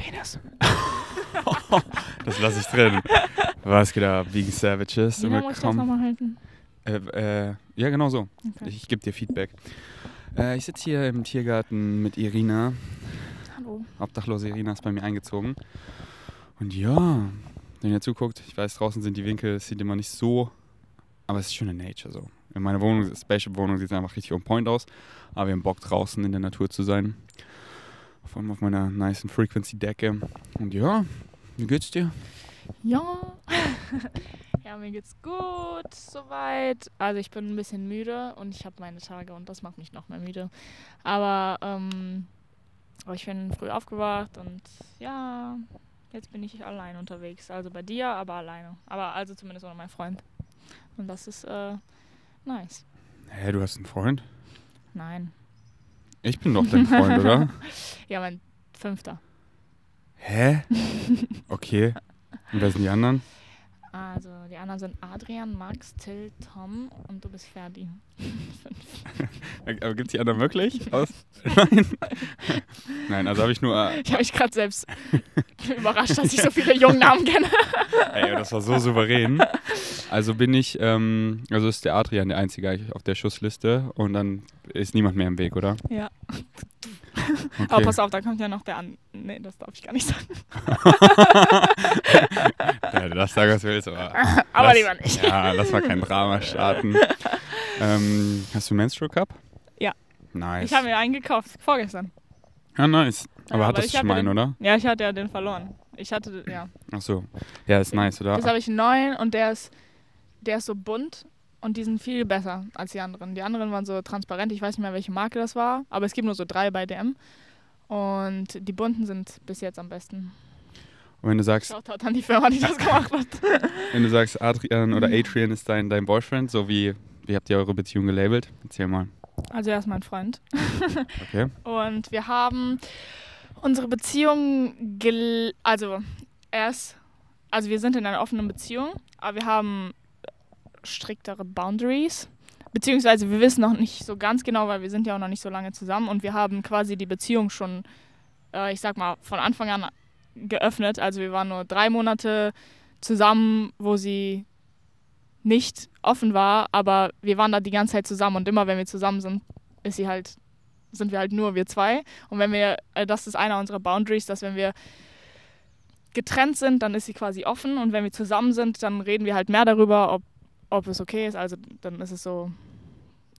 Penis. das lasse ich drin. Was geht ab, Vegan Savages? Wie lange muss ich das nochmal halten? Äh, äh, ja, genau so. Okay. Ich, ich gebe dir Feedback. Äh, ich sitze hier im Tiergarten mit Irina. Hallo. Obdachlose Irina ist bei mir eingezogen. Und ja, wenn ihr zuguckt, ich weiß, draußen sind die Winkel, es sieht immer nicht so, aber es ist schöne Nature so. In meiner Wohnung, Spaceship-Wohnung, sieht es einfach richtig on point aus. Aber wir haben Bock draußen in der Natur zu sein. Vor allem auf meiner nice Frequency-Decke. Und ja, wie geht's dir? Ja. ja, mir geht's gut soweit. Also ich bin ein bisschen müde und ich habe meine Tage und das macht mich noch mehr müde. Aber, ähm, aber ich bin früh aufgewacht und ja, jetzt bin ich allein unterwegs. Also bei dir, aber alleine. Aber also zumindest ohne meinen Freund. Und das ist äh, nice. Hä, du hast einen Freund? Nein. Ich bin doch dein Freund, oder? Ja, mein Fünfter. Hä? Okay. Und wer sind die anderen? Also die anderen sind Adrian, Max, Till, Tom und du bist Ferdi. Aber gibt die anderen wirklich? Aus? Nein. Nein, also habe ich nur. Äh, Ich habe mich gerade selbst überrascht, dass ich so viele Jungnamen kenne. ey, das war so souverän. Also bin ich, ähm, also ist der Adrian der Einzige eigentlich auf der Schussliste und dann ist niemand mehr im Weg, oder? Ja. Okay. Aber pass auf, da kommt ja noch der an. Nee, das darf ich gar nicht sagen. Ja, das sagen, was willst, aber. Aber lass, lieber nicht. Ja, lass mal kein Drama starten. ähm, hast du einen Menstrual Cup? Ja. Nice. Ich habe mir einen gekauft, vorgestern. ja, nice. Aber Ja, hattest du schon einen, den- oder? Ja, ich hatte ja den verloren. Ich hatte, ja. Ach so. Ja, ist nice, oder? Jetzt habe ich einen neuen und der ist, der ist so bunt und die sind viel besser als die anderen. Die anderen waren so transparent, ich weiß nicht mehr, welche Marke das war, aber es gibt nur so drei bei DM. Und die bunten sind bis jetzt am besten. Und wenn du sagst, Shoutout an die Firma, die das gemacht hat. wenn du sagst, Adrian oder Adrian ist dein, dein Boyfriend, so wie, wie habt ihr eure Beziehung gelabelt? Erzähl mal. Also er ist mein Freund. Okay. Und wir haben unsere Beziehung, gel also erst, also wir sind in einer offenen Beziehung, aber wir haben striktere Boundaries. Beziehungsweise wir wissen noch nicht so ganz genau, weil wir sind ja auch noch nicht so lange zusammen und wir haben quasi die Beziehung schon, äh, ich sag mal, von Anfang an geöffnet. Also wir waren nur drei Monate zusammen, wo sie nicht offen war, aber wir waren da die ganze Zeit zusammen und immer wenn wir zusammen sind, ist sie halt, sind wir halt nur wir zwei. Und wenn wir, äh, das ist einer unserer Boundaries, dass wenn wir getrennt sind, dann ist sie quasi offen und wenn wir zusammen sind, dann reden wir halt mehr darüber, ob, ob es okay ist. Also dann ist es so,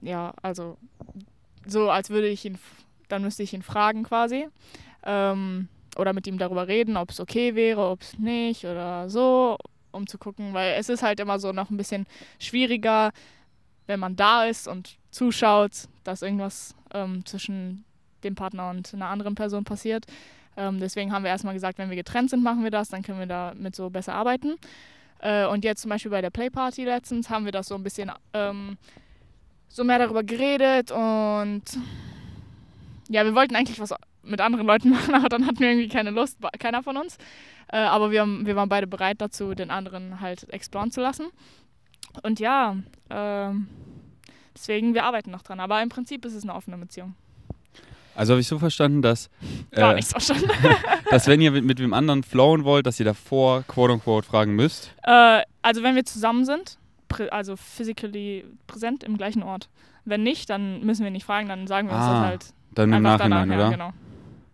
ja, also so, als würde ich ihn, dann müsste ich ihn fragen quasi. Ähm, oder mit ihm darüber reden, ob es okay wäre, ob es nicht oder so, um zu gucken, weil es ist halt immer so noch ein bisschen schwieriger, wenn man da ist und zuschaut, dass irgendwas ähm, zwischen dem Partner und einer anderen Person passiert. Ähm, deswegen haben wir erstmal gesagt, wenn wir getrennt sind, machen wir das, dann können wir damit so besser arbeiten. Äh, und jetzt zum Beispiel bei der Playparty letztens haben wir das so ein bisschen ähm, so mehr darüber geredet und ja, wir wollten eigentlich was mit anderen Leuten machen, aber dann hatten wir irgendwie keine Lust, keiner von uns. Äh, aber wir, haben, wir waren beide bereit dazu, den anderen halt exploren zu lassen. Und ja, ähm, deswegen, wir arbeiten noch dran. Aber im Prinzip ist es eine offene Beziehung. Also habe ich so verstanden, dass, Gar äh, nichts verstanden. dass wenn ihr mit, mit wem anderen flowen wollt, dass ihr davor quote unquote fragen müsst. äh, also wenn wir zusammen sind, also physically präsent im gleichen Ort. Wenn nicht, dann müssen wir nicht fragen, dann sagen wir uns Ah, das halt Dann im Nachhinein, danach. oder? Ja, genau.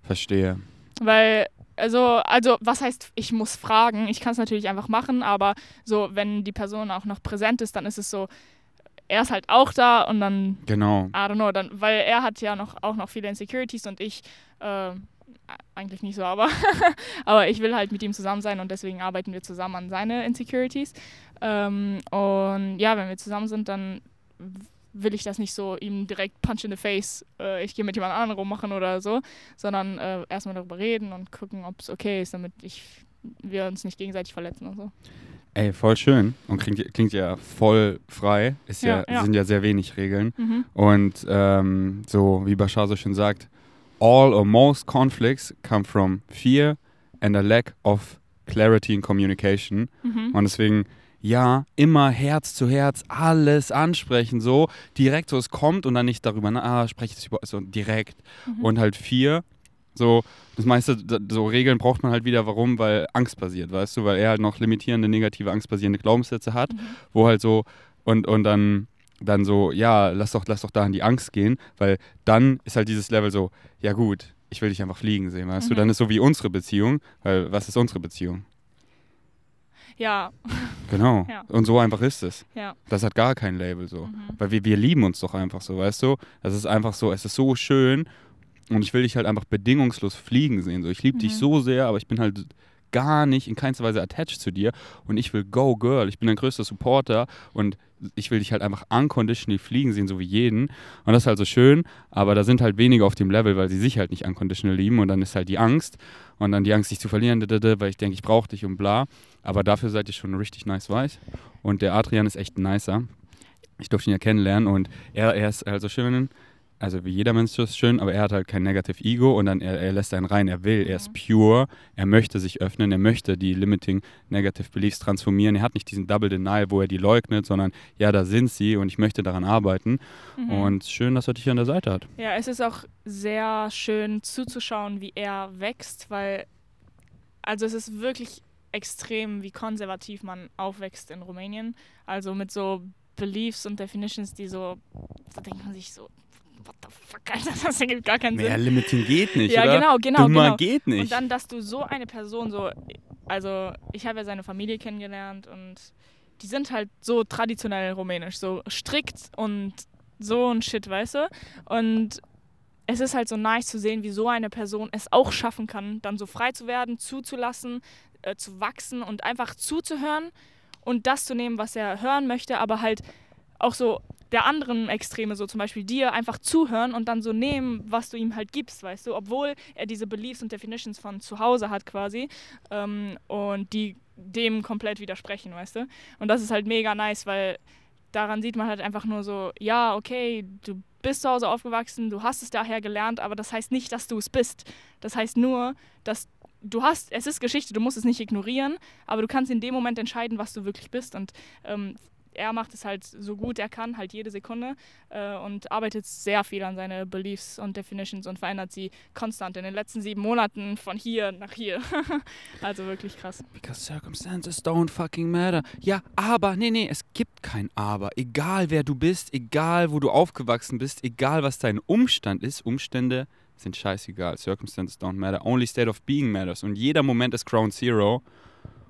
Verstehe. Weil, also, also, was heißt, ich muss fragen? Ich kann es natürlich einfach machen, aber so, wenn die Person auch noch präsent ist, dann ist es so, er ist halt auch da und dann, Genau. I don't know, dann, weil er hat ja noch auch noch viele Insecurities und ich äh, eigentlich nicht so, aber, aber ich will halt mit ihm zusammen sein und deswegen arbeiten wir zusammen an seine Insecurities. Ähm, und ja, wenn wir zusammen sind, dann will ich das nicht so ihm direkt punch in the face, äh, ich gehe mit jemand anderem rummachen oder so, sondern äh, erstmal darüber reden und gucken, ob es okay ist, damit ich, wir uns nicht gegenseitig verletzen und so. Ey, voll schön. Und klingt, klingt ja voll frei. Ist ja, Ja, ja. sind ja sehr wenig Regeln. Mhm. Und ähm, so wie Bashar so schön sagt, all or most conflicts come from fear and a lack of clarity in communication. Mhm. Und deswegen, ja, immer Herz zu Herz, alles ansprechen, so direkt so es kommt und dann nicht darüber, na, ah, spreche ich über, so direkt. Mhm. Und halt vier, So, das meiste, so Regeln braucht man halt wieder, warum? Weil Angst basiert, weißt du? Weil er halt noch limitierende, negative, angstbasierende Glaubenssätze hat, Mhm. wo halt so, und, und dann, dann so, ja, lass doch, lass doch da in die Angst gehen, weil dann ist halt dieses Level so, ja gut, ich will dich einfach fliegen sehen, weißt du? Mhm. Dann ist so wie unsere Beziehung, weil was ist unsere Beziehung? Ja, Genau. Ja. Und so einfach ist es. ja. Das hat gar kein Label so. Mhm. Weil wir, wir lieben uns doch einfach so, weißt du? Das ist einfach so, es ist so schön und ich will dich halt einfach bedingungslos fliegen sehen. So. Ich liebe dich Mhm. so sehr, aber ich bin halt gar nicht in keinster Weise attached zu dir und ich will go girl. Ich bin dein größter Supporter und ich will dich halt einfach unconditional fliegen sehen, so wie jeden. Und das ist halt so schön, aber da sind halt wenige auf dem Level, weil sie sich halt nicht unconditional lieben und dann ist halt die Angst und dann die Angst, dich zu verlieren, weil ich denke, ich brauche dich und bla. Aber dafür seid ihr schon richtig nice weiß. Und der Adrian ist echt nicer. Ich durfte ihn ja kennenlernen und er, er ist halt so schön, also wie jeder Mensch ist schön, aber er hat halt kein Negative Ego und dann er, er lässt einen rein, er will, er ist pure, er möchte sich öffnen, er möchte die limiting Negative Beliefs transformieren. Er hat nicht diesen Double Denial, wo er die leugnet, sondern ja, da sind sie und ich möchte daran arbeiten. Mhm. Und schön, dass er dich an der Seite hat. Ja, es ist auch sehr schön zuzuschauen, wie er wächst, weil also es ist wirklich extrem, wie konservativ man aufwächst in Rumänien. Also mit so Beliefs und Definitions, die so, da denkt man sich so, what the fuck, Alter, das ergibt gar keinen Sinn. Limiting geht nicht, ja, oder? genau, genau, Dummer genau. geht nicht. Und dann, dass du so eine Person so, also ich habe ja seine Familie kennengelernt und die sind halt so traditionell rumänisch, so strikt und so ein Shit, weißt du? Und es ist halt so nice zu sehen, wie so eine Person es auch schaffen kann, dann so frei zu werden, zuzulassen, äh, zu wachsen und einfach zuzuhören und das zu nehmen, was er hören möchte, aber halt auch so der anderen Extreme, so zum Beispiel dir, einfach zuhören und dann so nehmen, was du ihm halt gibst, weißt du, obwohl er diese Beliefs und Definitions von zu Hause hat quasi ähm, und die dem komplett widersprechen, weißt du. Und das ist halt mega nice, weil daran sieht man halt einfach nur so, ja, okay, du bist zu Hause aufgewachsen, du hast es daher gelernt, aber das heißt nicht, dass du es bist. Das heißt nur, dass du hast, es ist Geschichte, du musst es nicht ignorieren, aber du kannst in dem Moment entscheiden, was du wirklich bist. Und ähm, er macht es halt so gut er kann, halt jede Sekunde äh, und arbeitet sehr viel an seine Beliefs und Definitions und verändert sie konstant in den letzten sieben Monaten von hier nach hier. also wirklich krass. Because circumstances don't fucking matter. Ja, aber, nee, nee, es gibt kein Aber. Egal wer du bist, egal wo du aufgewachsen bist, egal was dein Umstand ist, Umstände sind scheißegal. Circumstances don't matter. Only state of being matters. Und jeder Moment ist Ground Zero.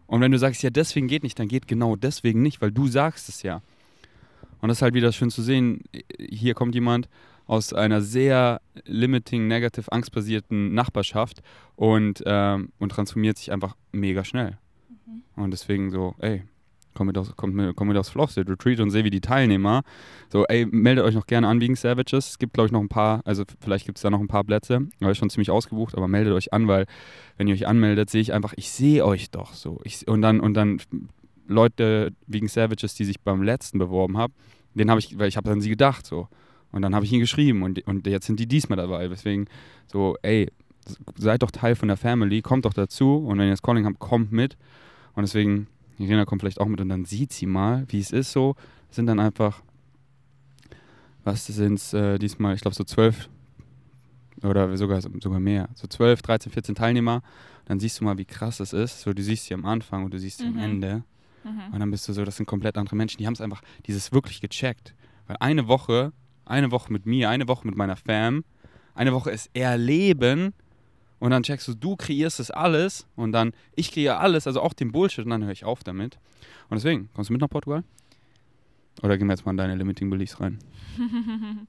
Und wenn du sagst, ja, deswegen geht nicht, dann geht genau deswegen nicht, weil du sagst es ja. Und das ist halt wieder schön zu sehen. Hier kommt jemand aus einer sehr limiting, negative, angstbasierten Nachbarschaft und, ähm, und transformiert sich einfach mega schnell. Und deswegen so, ey, komm mit, aus, komm komm mit aufs State Retreat und seh wie die Teilnehmer. So, ey, meldet euch noch gerne an wegen Savages. Es gibt, glaube ich, noch ein paar, also vielleicht gibt es da noch ein paar Plätze, aber ist schon ziemlich ausgebucht, aber meldet euch an, weil wenn ihr euch anmeldet, sehe ich einfach, ich sehe euch doch so. Ich, und dann, und dann Leute wegen Savages, die sich beim letzten beworben haben, den habe ich, weil ich habe an sie gedacht so. Und dann habe ich ihn geschrieben und, und jetzt sind die diesmal dabei. Deswegen so, ey, seid doch Teil von der Family, kommt doch dazu und wenn ihr das Calling habt, kommt mit. Und deswegen, Irina kommt vielleicht auch mit und dann sieht sie mal, wie es ist so. Sind dann einfach, was sind es äh, diesmal, ich glaube so zwölf oder sogar, sogar mehr, so zwölf, 13, 14 Teilnehmer. Dann siehst du mal, wie krass es ist. So, du siehst sie am Anfang und du siehst sie Mhm. am Ende. Mhm. Und dann bist du so, das sind komplett andere Menschen. Die haben es einfach, dieses wirklich gecheckt. Weil eine Woche, eine Woche mit mir, eine Woche mit meiner Fam, eine Woche ist erleben und dann checkst du, du kreierst das alles und dann ich kreiere alles, also auch den Bullshit und dann höre ich auf damit. Und deswegen, kommst du mit nach Portugal? Oder gehen wir jetzt mal in deine Limiting Beliefs rein?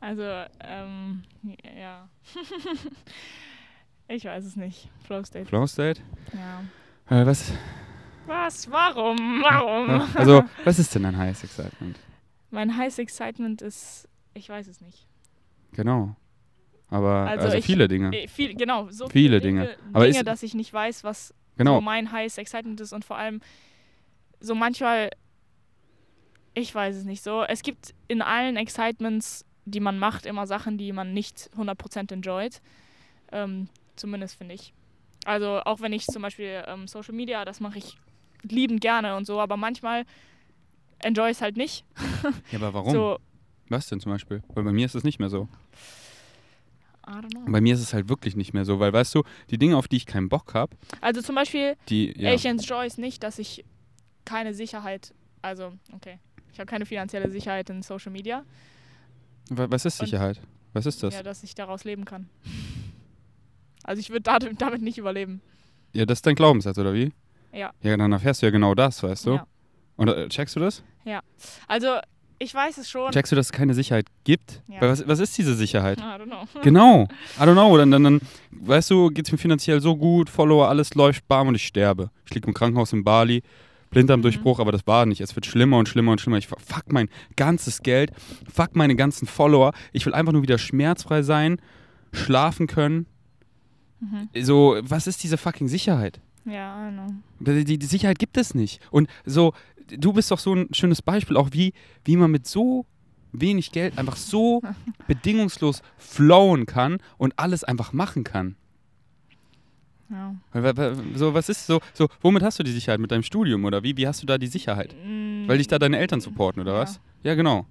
Also, ähm, ja. ich weiß es nicht. Flow State. Flow State? Ja. Äh, was, Was? Warum? Warum? also, was ist denn dein Highest Excitement? mein Highest Excitement ist, ich weiß es nicht. Genau. Aber, Also also, ich- viele Dinge. Äh, viel, genau, so Viele viele, Dinge. Dinge, Aber Dinge dass ich nicht weiß, was Genau. so mein Highest Excitement ist und vor allem so manchmal, ich weiß es nicht so, es gibt in allen Excitements, die man macht, immer Sachen, die man nicht 100% enjoyt. Ähm, zumindest finde ich. Also auch wenn ich zum Beispiel ähm, Social Media, das mache ich liebend gerne und so, aber manchmal enjoy ich es halt nicht. Ja, aber warum? So, Was denn zum Beispiel? Weil bei mir ist es nicht mehr so. I don't know. Und bei mir ist es halt wirklich nicht mehr so, weil weißt du, die Dinge, auf die ich keinen Bock habe, Also zum Beispiel, die. Ja. ich enjoy es nicht, dass ich keine Sicherheit, also, okay, ich habe keine finanzielle Sicherheit in Social Media. Wa- Was ist Und- Sicherheit? Was ist das? Ja, dass ich daraus leben kann. Also ich würde damit, damit nicht überleben. Ja, das ist dein Glaubenssatz, oder wie? Ja. Ja, dann erfährst du ja genau das, weißt du? Ja. Und äh, checkst du das? Also ich weiß es schon. Checkst du, dass es keine Sicherheit gibt? Ja. Weil was, was ist diese Sicherheit? I don't know. Genau. I don't know. Dann, dann, dann weißt du, geht es mir finanziell so gut, Follower, alles läuft, bam, und ich sterbe. Ich liege im Krankenhaus in Bali, Blinddarmdurchbruch, aber das war nicht. Es wird schlimmer und schlimmer und schlimmer. Ich fuck mein ganzes Geld, fuck meine ganzen Follower. Ich will einfach nur wieder schmerzfrei sein, schlafen können. Mhm. So, was ist diese fucking Sicherheit? Ja, I know. Die, die Sicherheit gibt es nicht. Und so, du bist doch so ein schönes Beispiel, auch wie, wie man mit so wenig Geld einfach so bedingungslos flowen kann und alles einfach machen kann. Ja. So, was ist so, so, womit hast du die Sicherheit? Mit deinem Studium oder wie? Wie hast du da die Sicherheit? Mm, Weil dich da deine Eltern supporten oder Ja. was? Ja, genau.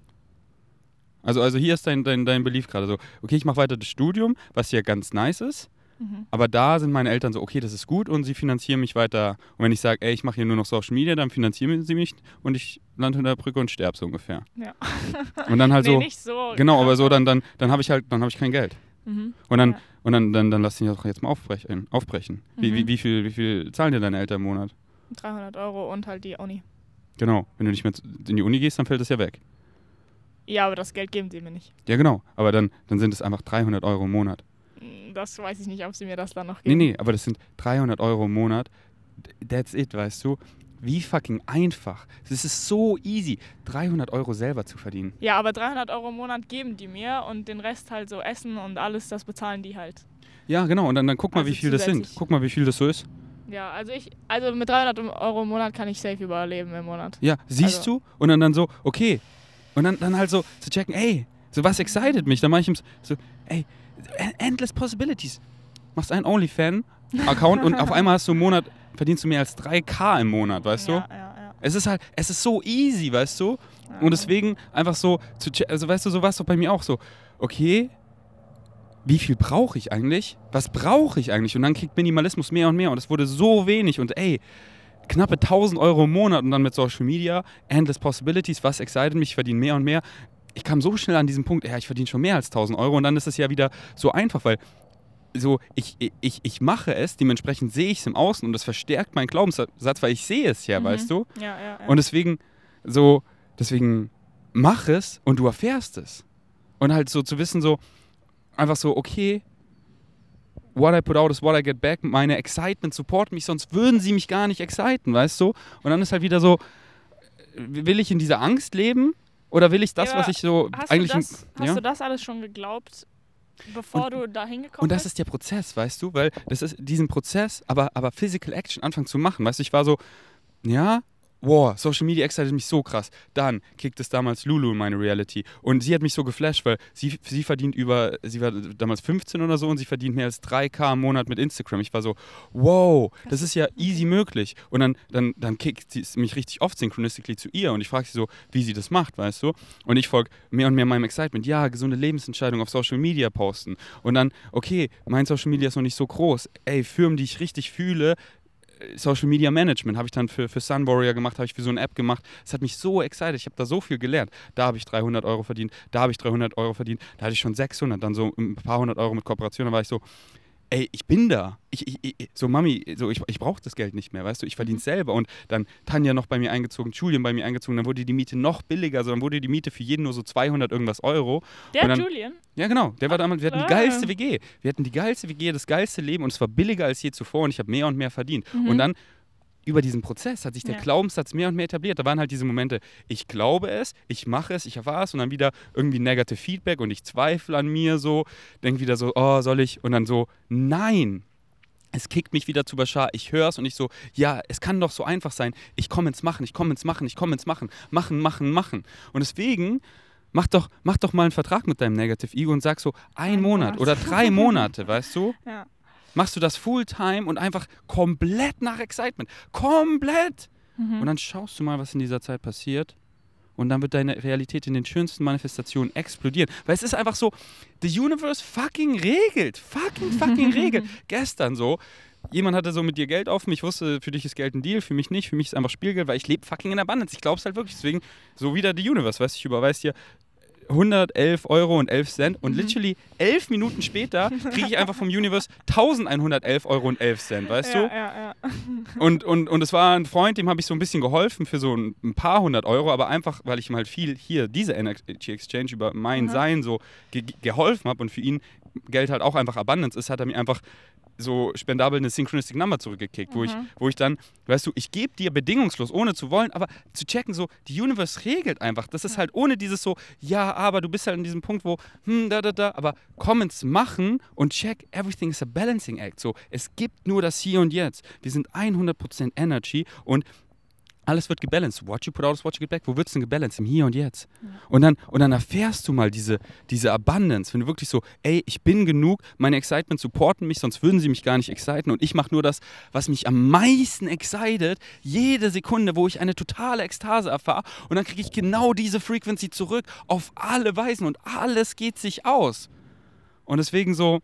Also, also hier ist dein, dein, dein Belief gerade so, okay, ich mache weiter das Studium, was ja ganz nice ist, Mhm. aber da sind meine Eltern so, okay, das ist gut und sie finanzieren mich weiter. Und wenn ich sage, ey, ich mache hier nur noch Social Media, dann finanzieren sie mich und ich lande unter der Brücke und sterbe so ungefähr. Ja. Und dann halt nee, so, nicht so. genau, aber so, dann, dann, dann habe ich halt, dann habe ich kein Geld. Mhm. Und dann, Ja. und dann, dann, dann lass dich doch jetzt mal aufbrechen. aufbrechen. Wie, Mhm. wie, wie, viel, wie viel zahlen dir deine Eltern im Monat? 300 Euro und halt die Uni. Genau, wenn du nicht mehr in die Uni gehst, dann fällt das ja weg. Ja, aber das Geld geben sie mir nicht. Ja, genau, aber dann, dann sind es einfach 300 Euro im Monat. Das weiß ich nicht, ob sie mir das dann noch Nee, geben. nee, aber das sind 300 Euro im Monat. That's it, weißt du? Wie fucking einfach. Es ist so easy, 300 Euro selber zu verdienen. Ja, aber 300 Euro im Monat geben die mir und den Rest halt so Essen und alles, das bezahlen die halt. Ja, genau, und dann, dann guck mal, Also wie viel das sind. Guck mal, wie viel das so ist. Ja, also ich, also mit 300 Euro im Monat kann ich safe überleben im Monat. Ja, siehst Also- du? Und dann, dann so, okay. Und dann, dann halt so zu checken, ey, so was excited mich. Dann mache ich ihm so, ey, endless possibilities. Machst einen OnlyFan-Account und auf einmal hast du im Monat, verdienst du mehr als 3K im Monat, weißt ja, du? Ja, ja, Es ist halt, es ist so easy, weißt du? ja. Und deswegen einfach so zu also weißt du, so war es doch bei mir auch so, okay, wie viel brauche ich eigentlich? Was brauche ich eigentlich? Und dann kriegt Minimalismus mehr und mehr und es wurde so wenig und ey, knappe 1000 Euro im Monat und dann mit Social Media, endless possibilities, was excited mich, ich verdiene mehr und mehr. Ich kam so schnell an diesen Punkt, ja, ich verdiene schon mehr als 1000 Euro und dann ist es ja wieder so einfach, weil so, ich, ich, ich mache es, dementsprechend sehe ich es im Außen und das verstärkt meinen Glaubenssatz, weil ich sehe es ja, Mhm. weißt du? Ja, ja, ja. Und deswegen, so, deswegen mach es und du erfährst es. Und halt so zu wissen, so, einfach so, okay, what I put out is what I get back. Meine Excitement support mich, sonst würden sie mich gar nicht exciten, weißt du? Und dann ist halt wieder so, will ich in dieser Angst leben? Oder will ich das, Ja, was ich so hast eigentlich. du das, hast ja? du das alles schon geglaubt, bevor du da hingekommen Und das bist? ist der Prozess, weißt du? Weil das ist diesen Prozess, aber, aber Physical Action anfangen zu machen. Weißt du, ich war so, ja, wow, Social Media excited mich so krass. Dann kickt es damals Lulu in meine Reality. Und sie hat mich so geflasht, weil sie, sie verdient über, sie war damals 15 oder so und sie verdient mehr als 3K im Monat mit Instagram. Ich war so, wow, das ist ja easy möglich. Und dann, dann, dann kickt sie es mich richtig oft synchronistically zu ihr und ich frage sie so, wie sie das macht, weißt du? Und ich folge mehr und mehr meinem Excitement. Ja, gesunde Lebensentscheidung auf Social Media posten. Und dann, okay, mein Social Media ist noch nicht so groß. Ey, Firmen, die ich richtig fühle, Social Media Management habe ich dann für, für Sun Warrior gemacht, habe ich für so eine App gemacht. Es hat mich so excited, ich habe da so viel gelernt. Da habe ich 300 Euro verdient, da habe ich 300 Euro verdient, da hatte ich schon 600, dann so ein paar hundert Euro mit Kooperation, da war ich so, ey, ich bin da. Ich, ich, ich, so, Mami, so, ich, ich brauche das Geld nicht mehr, weißt du, ich verdiene es selber. Und dann Tanja noch bei mir eingezogen, Julian bei mir eingezogen, dann wurde die Miete noch billiger, also dann wurde die Miete für jeden nur so 200 irgendwas Euro. Der dann- Julian? Ja, genau. Der war damals, wir hatten die geilste WG. Wir hatten die geilste WG, das geilste Leben und es war billiger als je zuvor und ich habe mehr und mehr verdient. Mhm. Und dann über diesen Prozess hat sich der Ja. Glaubenssatz mehr und mehr etabliert. Da waren halt diese Momente, ich glaube es, ich mache es, ich erfahre es und dann wieder irgendwie negative Feedback und ich zweifle an mir so, denke wieder so, oh, soll ich? Und dann so, nein. Es kickt mich wieder zu Bashar, ich höre es und ich so, ja, es kann doch so einfach sein. Ich komme ins Machen, ich komme ins Machen, ich komme ins Machen. Machen, machen, machen. Und deswegen mach doch, mach doch mal einen Vertrag mit deinem Negative Ego und sag so, ein Ein Monat Monat. oder drei Monate, weißt du? Ja. Machst du das Fulltime und einfach komplett nach Excitement. Komplett! Mhm. Und dann schaust du mal, was in dieser Zeit passiert. und dann wird deine Realität in den schönsten Manifestationen explodieren. Weil es ist einfach so, the universe fucking regelt. Fucking, fucking regelt. Gestern so, jemand hatte so mit dir Geld auf mich, wusste, für dich ist Geld ein Deal, für mich nicht, für mich ist einfach Spielgeld, weil ich lebe fucking in Abundance. Ich glaube es halt wirklich. Deswegen, so wieder the universe, weißt du, ich überweise dir 111 Euro und 11 Cent und mhm. literally elf Minuten später kriege ich einfach vom Universe 1111 Euro und 11 Cent, weißt ja, du? Ja, ja. Und, und, und es war ein Freund, dem habe ich so ein bisschen geholfen für so ein, ein, paar hundert Euro, aber einfach, weil ich ihm halt viel hier, diese Energy Exchange über mein mhm. Sein so ge geholfen habe und für ihn Geld halt auch einfach Abundance ist, hat er mir einfach so spendabel eine Synchronistic Number zurückgekickt, mhm. wo, ich, mhm. wo ich dann, weißt du, ich gebe dir bedingungslos, ohne zu wollen, aber zu checken, so, die Universe regelt einfach. Das ist halt ohne dieses so, ja, aber du bist halt an diesem Punkt, wo, hm, da, da, da, aber komm ins Machen und check, everything is a balancing act. So, es gibt nur das Hier und Jetzt. Wir sind 100% Energy und alles wird gebalanced. What you put out is what you get back. Wo wird es denn gebalanced? Im Hier und Jetzt. Ja. Und, dann, und dann erfährst du mal diese, diese Abundance. Wenn du wirklich so, ey, ich bin genug, meine Excitement supporten mich, sonst würden sie mich gar nicht exciten. Und ich mache nur das, was mich am meisten excited. Jede Sekunde, wo ich eine totale Ekstase erfahre. Und dann kriege ich genau diese Frequency zurück auf alle Weisen. Und alles geht sich aus. Und deswegen so,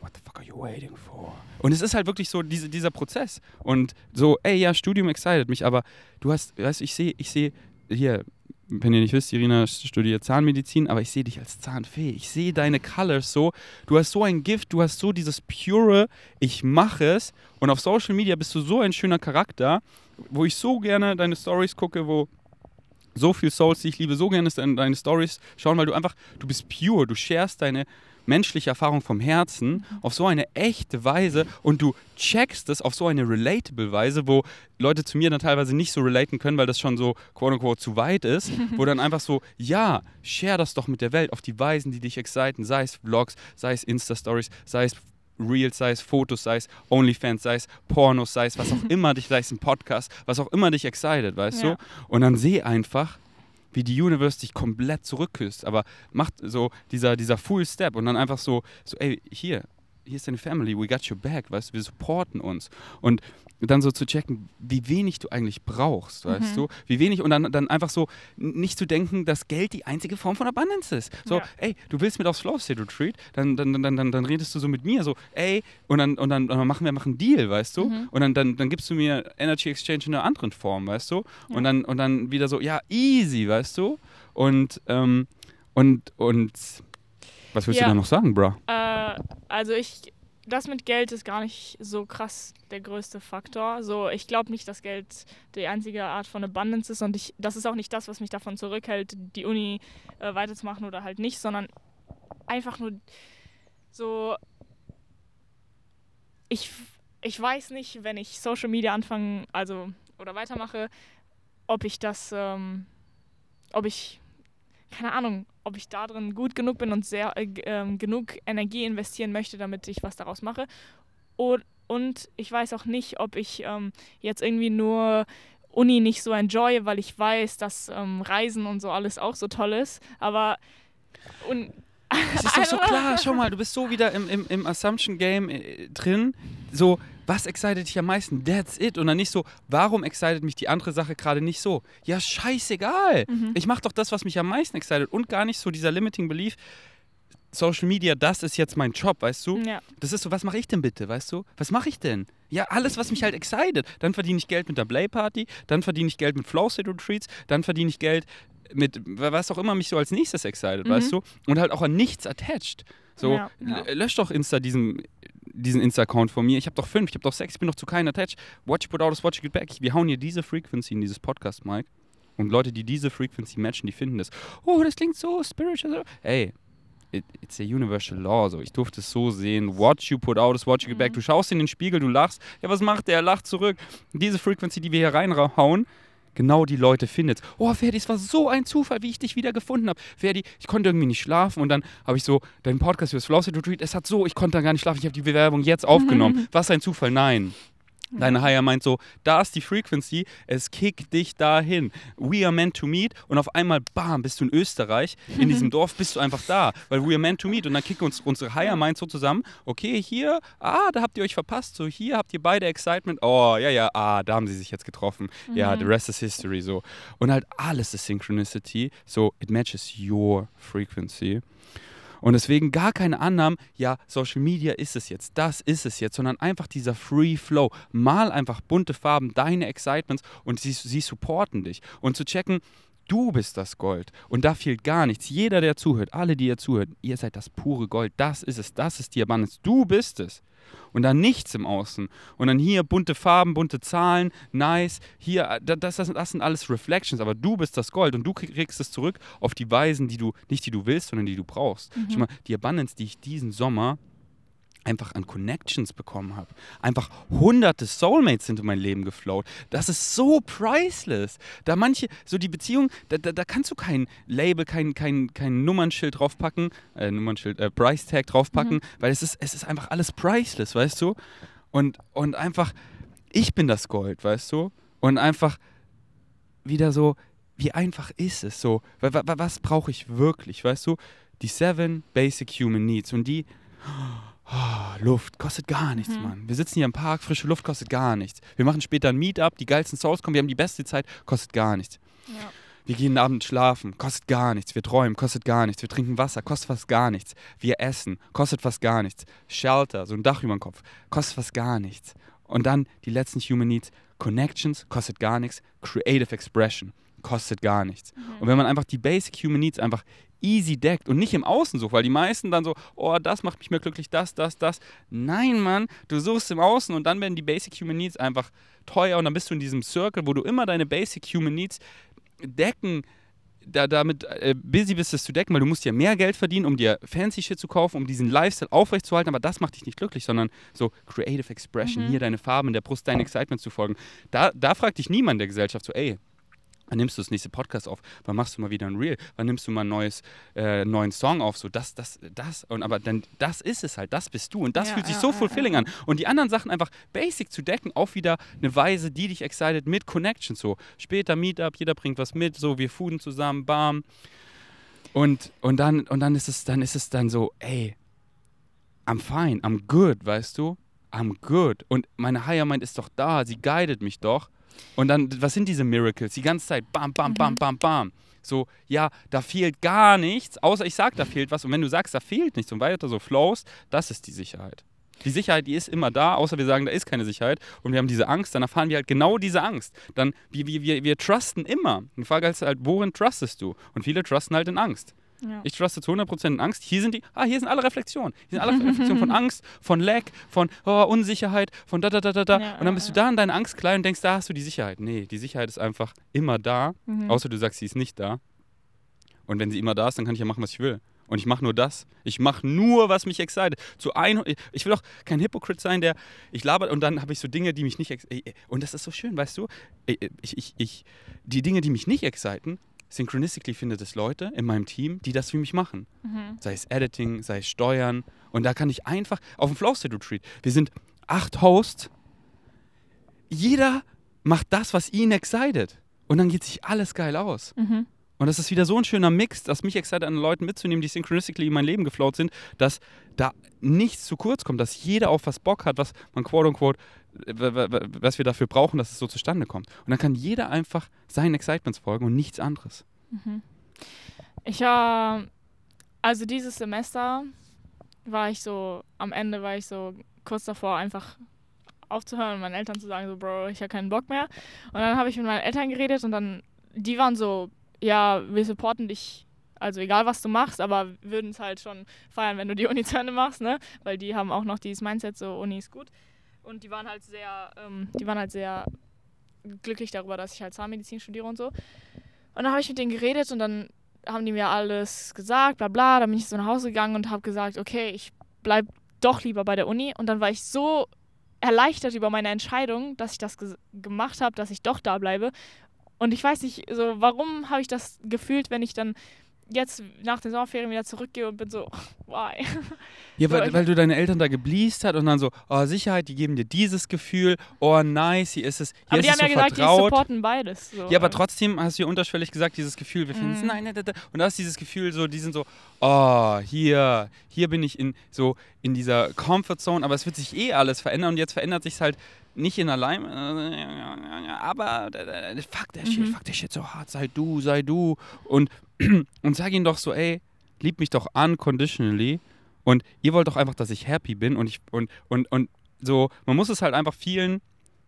what the fuck are you waiting for? Und es ist halt wirklich so diese, dieser Prozess. Und so, ey, ja, Studium excited mich, aber du hast, weißt du, ich sehe, ich sehe, hier, wenn ihr nicht wisst, Irina studiert Zahnmedizin, aber ich sehe dich als Zahnfee. Ich sehe deine Colors so. Du hast so ein Gift, du hast so dieses pure, ich mache es. Und auf Social Media bist du so ein schöner Charakter, wo ich so gerne deine Stories gucke, wo so viel Souls, die ich liebe, so gerne deine Stories schauen, weil du einfach, du bist pure, du sharest deine menschliche Erfahrung vom Herzen auf so eine echte Weise und du checkst es auf so eine relatable Weise, wo Leute zu mir dann teilweise nicht so relaten können, weil das schon so quote unquote zu weit ist, wo dann einfach so, ja, share das doch mit der Welt auf die Weisen, die dich exciten, sei es Vlogs, sei es Insta-Stories, sei es Reels, sei es Fotos, sei es OnlyFans, sei es Pornos, sei es was auch immer dich, sei es ein Podcast, was auch immer dich excited, weißt ja. du? Und dann seh einfach, wie die Universe dich komplett zurückküsst, aber macht so dieser, dieser Full Step und dann einfach so, so, ey, hier, hier ist deine Family, we got your back, weißt du, wir supporten uns. Und dann so zu checken, wie wenig du eigentlich brauchst, weißt mhm. du? Wie wenig und dann, dann einfach so nicht zu denken, dass Geld die einzige Form von Abundance ist. So, ja. ey, du willst mit aufs Flow State Retreat, dann, dann, dann, dann, dann redest du so mit mir, so, ey, und dann, und dann, und dann machen wir machen einen Deal, weißt du? Mhm. Und dann, dann, dann gibst du mir Energy Exchange in einer anderen Form, weißt du? Ja. Und, dann, und dann wieder so, ja, easy, weißt du? Und, ähm, und, und was willst ja. du da noch sagen, bro? Äh, also ich, das mit Geld ist gar nicht so krass der größte Faktor. So, ich glaube nicht, dass Geld die einzige Art von Abundance ist und ich, das ist auch nicht das, was mich davon zurückhält, die Uni äh, weiterzumachen oder halt nicht, sondern einfach nur so. Ich, ich weiß nicht, wenn ich Social Media anfange, also oder weitermache, ob ich das, ähm, ob ich keine Ahnung, ob ich da drin gut genug bin und sehr äh, äh, genug Energie investieren möchte, damit ich was daraus mache. Und, und ich weiß auch nicht, ob ich ähm, jetzt irgendwie nur Uni nicht so enjoy, weil ich weiß, dass ähm, Reisen und so alles auch so toll ist. Aber und es ist doch so klar, schau mal, du bist so wieder im, im, im Assumption Game äh, drin. So, was excited dich am meisten? That's it. Und dann nicht so, warum excited mich die andere Sache gerade nicht so? Ja, scheißegal. Mhm. Ich mache doch das, was mich am meisten excited. Und gar nicht so dieser limiting belief. Social Media, das ist jetzt mein Job, weißt du? Ja. Das ist so, was mache ich denn bitte, weißt du? Was mache ich denn? Ja, alles, was mich halt excited. Dann verdiene ich Geld mit der Play Party, dann verdiene ich Geld mit Flow State Retreats, dann verdiene ich Geld mit was auch immer mich so als nächstes excited, mhm. weißt du? Und halt auch an nichts attached. So, ja, ja. lösch doch Insta diesen diesen Insta-Account von mir. Ich habe doch fünf, ich habe doch sechs, ich bin doch zu keinem attached. Watch put out is watch you get back. Wir hauen hier diese Frequency in dieses Podcast, Mike. Und Leute, die diese Frequency matchen, die finden das. Oh, das klingt so spiritual. Ey, it, it's a universal law. So. Ich durfte es so sehen. What you put out is what you get back. Mhm. Du schaust in den Spiegel, du lachst. Ja, was macht der? Er lacht zurück. Diese Frequency, die wir hier reinhauen, genau die Leute findet. Oh, Ferdi, es war so ein Zufall, wie ich dich wieder gefunden habe. Ferdi, ich konnte irgendwie nicht schlafen und dann habe ich so deinen Podcast fürs Flowset Retreat. Es hat so, ich konnte da gar nicht schlafen. Ich habe die Bewerbung jetzt aufgenommen. Was ein Zufall, nein. Deine Higher meint so, da ist die Frequency, es kickt dich dahin. We are meant to meet und auf einmal, bam, bist du in Österreich, in diesem Dorf bist du einfach da, weil we are meant to meet und dann kicken uns unsere Higher Mind so zusammen, okay, hier, ah, da habt ihr euch verpasst, so hier habt ihr beide Excitement, oh, ja, ja, ah, da haben sie sich jetzt getroffen, mhm. ja, the rest is history, so. Und halt alles ist Synchronicity, so, it matches your frequency. Und deswegen gar keine Annahmen, ja, Social Media ist es jetzt, das ist es jetzt, sondern einfach dieser Free Flow. Mal einfach bunte Farben, deine Excitements und sie, sie supporten dich. Und zu checken, Du bist das Gold. Und da fehlt gar nichts. Jeder, der zuhört, alle, die ihr zuhört, ihr seid das pure Gold. Das ist es. Das ist die Abundance. Du bist es. Und dann nichts im Außen. Und dann hier bunte Farben, bunte Zahlen, nice. Hier, äh, das, das, das sind alles Reflections. Aber du bist das Gold und du kriegst es zurück auf die Weisen, die du, nicht die du willst, sondern die du brauchst. Mhm. Schau mal, die Abundance, die ich diesen Sommer einfach an Connections bekommen habe. Einfach hunderte Soulmates sind in mein Leben geflowt. Das ist so priceless. Da manche, so die Beziehung, da, da, da kannst du kein Label, kein, kein, kein Nummernschild draufpacken, äh, Nummernschild, äh, Price Tag draufpacken, mhm. weil es ist, es ist einfach alles priceless, weißt du? Und, und einfach, ich bin das Gold, weißt du? Und einfach wieder so, wie einfach ist es so? Was brauche ich wirklich, weißt du? Die Seven Basic Human Needs und die Oh, Luft kostet gar nichts, mhm. Mann. Wir sitzen hier im Park, frische Luft kostet gar nichts. Wir machen später ein Meetup, die geilsten Souls kommen, wir haben die beste Zeit, kostet gar nichts. Ja. Wir gehen abends schlafen, kostet gar nichts. Wir träumen, kostet gar nichts. Wir trinken Wasser, kostet fast gar nichts. Wir essen, kostet fast gar nichts. Shelter, so ein Dach über dem Kopf, kostet fast gar nichts. Und dann die letzten Human Needs, Connections, kostet gar nichts. Creative Expression, kostet gar nichts. Mhm. Und wenn man einfach die Basic Human Needs einfach easy deckt und nicht im Außen sucht, weil die meisten dann so, oh, das macht mich mehr glücklich, das, das, das. Nein, Mann, du suchst im Außen und dann werden die Basic Human Needs einfach teuer und dann bist du in diesem Circle, wo du immer deine Basic Human Needs decken da, damit äh, busy bist, das zu decken, weil du musst ja mehr Geld verdienen, um dir fancy Shit zu kaufen, um diesen Lifestyle aufrechtzuerhalten, aber das macht dich nicht glücklich, sondern so Creative Expression, mhm. hier deine Farben in der Brust, dein Excitement zu folgen. Da, da fragt dich niemand der Gesellschaft so, ey, Wann nimmst du das nächste Podcast auf? Wann machst du mal wieder ein Reel? Wann nimmst du mal einen neues, äh, neuen Song auf? So, das, das, das. Und aber dann, das ist es halt, das bist du. Und das ja, fühlt sich ja, so fulfilling ja, an. Und die anderen Sachen einfach basic zu decken, auch wieder eine Weise, die dich excited mit Connection. So, später Meetup, jeder bringt was mit, so, wir fooden zusammen, bam. Und, und, dann, und dann, ist es, dann ist es dann so, ey, I'm fine, I'm good, weißt du? I'm good. Und meine Higher Mind ist doch da, sie guidet mich doch. Und dann, was sind diese Miracles? Die ganze Zeit, bam, bam, bam, bam, bam. So, ja, da fehlt gar nichts, außer ich sag, da fehlt was. Und wenn du sagst, da fehlt nichts und weiter so flows, das ist die Sicherheit. Die Sicherheit, die ist immer da, außer wir sagen, da ist keine Sicherheit und wir haben diese Angst, dann erfahren wir halt genau diese Angst. Dann, wir, wir, wir, wir trusten immer. Die Frage ist halt, worin trustest du? Und viele trusten halt in Angst. Ja. Ich truste zu 100% in Angst. Hier sind die, ah, hier sind alle Reflexionen. Hier sind alle Reflexionen von Angst, von Lack, von oh, Unsicherheit, von da, da, da, da, da. Ja, und dann bist du da in deiner Angst klein und denkst, da hast du die Sicherheit. Nee, die Sicherheit ist einfach immer da, mhm. außer du sagst, sie ist nicht da. Und wenn sie immer da ist, dann kann ich ja machen, was ich will. Und ich mache nur das. Ich mache nur, was mich excited. Zu ein, ich will auch kein Hypocrite sein, der ich laber und dann habe ich so Dinge, die mich nicht und das ist so schön, weißt du? Ich, ich, ich, die Dinge, die mich nicht exciten, Synchronistically findet es Leute in meinem Team, die das für mich machen. Mhm. Sei es Editing, sei es Steuern. Und da kann ich einfach auf dem Flow State Retreat. Wir sind acht Hosts. Jeder macht das, was ihn excited. Und dann geht sich alles geil aus. Mhm. Und das ist wieder so ein schöner Mix, dass mich excited an Leuten mitzunehmen, die synchronistically in mein Leben geflowt sind, dass da nichts zu kurz kommt, dass jeder auf was Bock hat, was man quote unquote was wir dafür brauchen, dass es so zustande kommt. Und dann kann jeder einfach seinen Excitements folgen und nichts anderes. Mhm. Ich war, also dieses Semester war ich so, am Ende war ich so kurz davor, einfach aufzuhören und meinen Eltern zu sagen, so, Bro, ich habe keinen Bock mehr. Und dann habe ich mit meinen Eltern geredet und dann, die waren so, ja, wir supporten dich also egal, was du machst, aber würden es halt schon feiern, wenn du die Uni zu Ende machst, ne? Weil die haben auch noch dieses Mindset, so Uni ist gut. Und die waren halt sehr, ähm, die waren halt sehr glücklich darüber, dass ich halt Zahnmedizin studiere und so. Und dann habe ich mit denen geredet und dann haben die mir alles gesagt, bla bla. Dann bin ich so nach Hause gegangen und habe gesagt, okay, ich bleib doch lieber bei der Uni. Und dann war ich so erleichtert über meine Entscheidung, dass ich das gemacht habe, dass ich doch da bleibe. Und ich weiß nicht, so warum habe ich das gefühlt, wenn ich dann jetzt nach den Sommerferien wieder zurückgehe und bin so, why? Ja, weil, weil du deine Eltern da gebleast hat und dann so, oh, Sicherheit, die geben dir dieses Gefühl, oh, nice, hier ist es, hier aber ist die es haben so ja gesagt, die vertraut. supporten beides. So. Ja, aber trotzdem hast du ja unterschwellig gesagt, dieses Gefühl, wir finden es, Mhm. nein, nein, nein, nein. Und da ist dieses Gefühl so, die sind so, oh, hier, hier bin ich in so in dieser Comfort Zone, aber es wird sich eh alles verändern und jetzt verändert sich halt nicht in allein, äh, aber äh, äh, fuck der Shit, Mhm. fuck der Shit so hart, sei du, sei du. Und, und sag ihnen doch so, ey, lieb mich doch unconditionally und ihr wollt doch einfach, dass ich happy bin und ich, und, und, und so, man muss es halt einfach vielen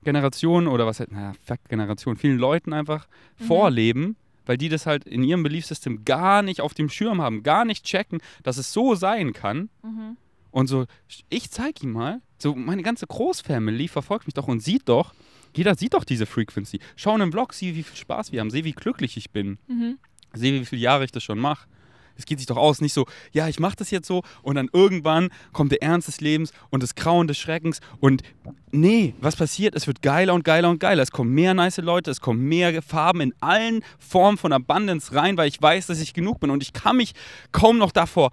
Generationen oder was halt, naja, fuck Generationen, vielen Leuten einfach Mhm. vorleben, weil die das halt in ihrem Beliefsystem gar nicht auf dem Schirm haben, gar nicht checken, dass es so sein kann. Mhm. Und so, ich zeig ihm mal, so meine ganze Großfamily verfolgt mich doch und sieht doch, jeder sieht doch diese Frequency. Schau in den Vlog, sieh, wie viel Spaß wir haben, seh, wie glücklich ich bin, Mhm. seh, wie viele Jahre ich das schon mache. Es geht sich doch aus, nicht so, ja, ich mache das jetzt so und dann irgendwann kommt der Ernst des Lebens und das Grauen des Schreckens und nee, was passiert? Es wird geiler und geiler und geiler. Es kommen mehr nice Leute, es kommen mehr Farben in allen Formen von Abundance rein, weil ich weiß, dass ich genug bin und ich kann mich kaum noch davor.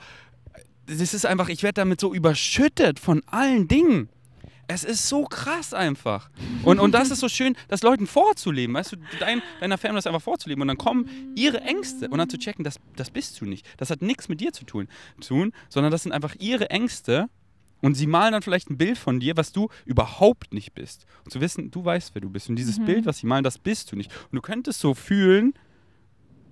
Das ist einfach, ich werde damit so überschüttet von allen Dingen. Es ist so krass einfach. Und, und das ist so schön, das Leuten vorzuleben, weißt du, dein, deiner Family das einfach vorzuleben. Und dann kommen ihre Ängste und dann zu checken, das, das bist du nicht. Das hat nichts mit dir zu tun, tun, sondern das sind einfach ihre Ängste. Und sie malen dann vielleicht ein Bild von dir, was du überhaupt nicht bist. Und zu wissen, du weißt, wer du bist. Und dieses Mhm. Bild, was sie malen, das bist du nicht. Und du könntest so fühlen,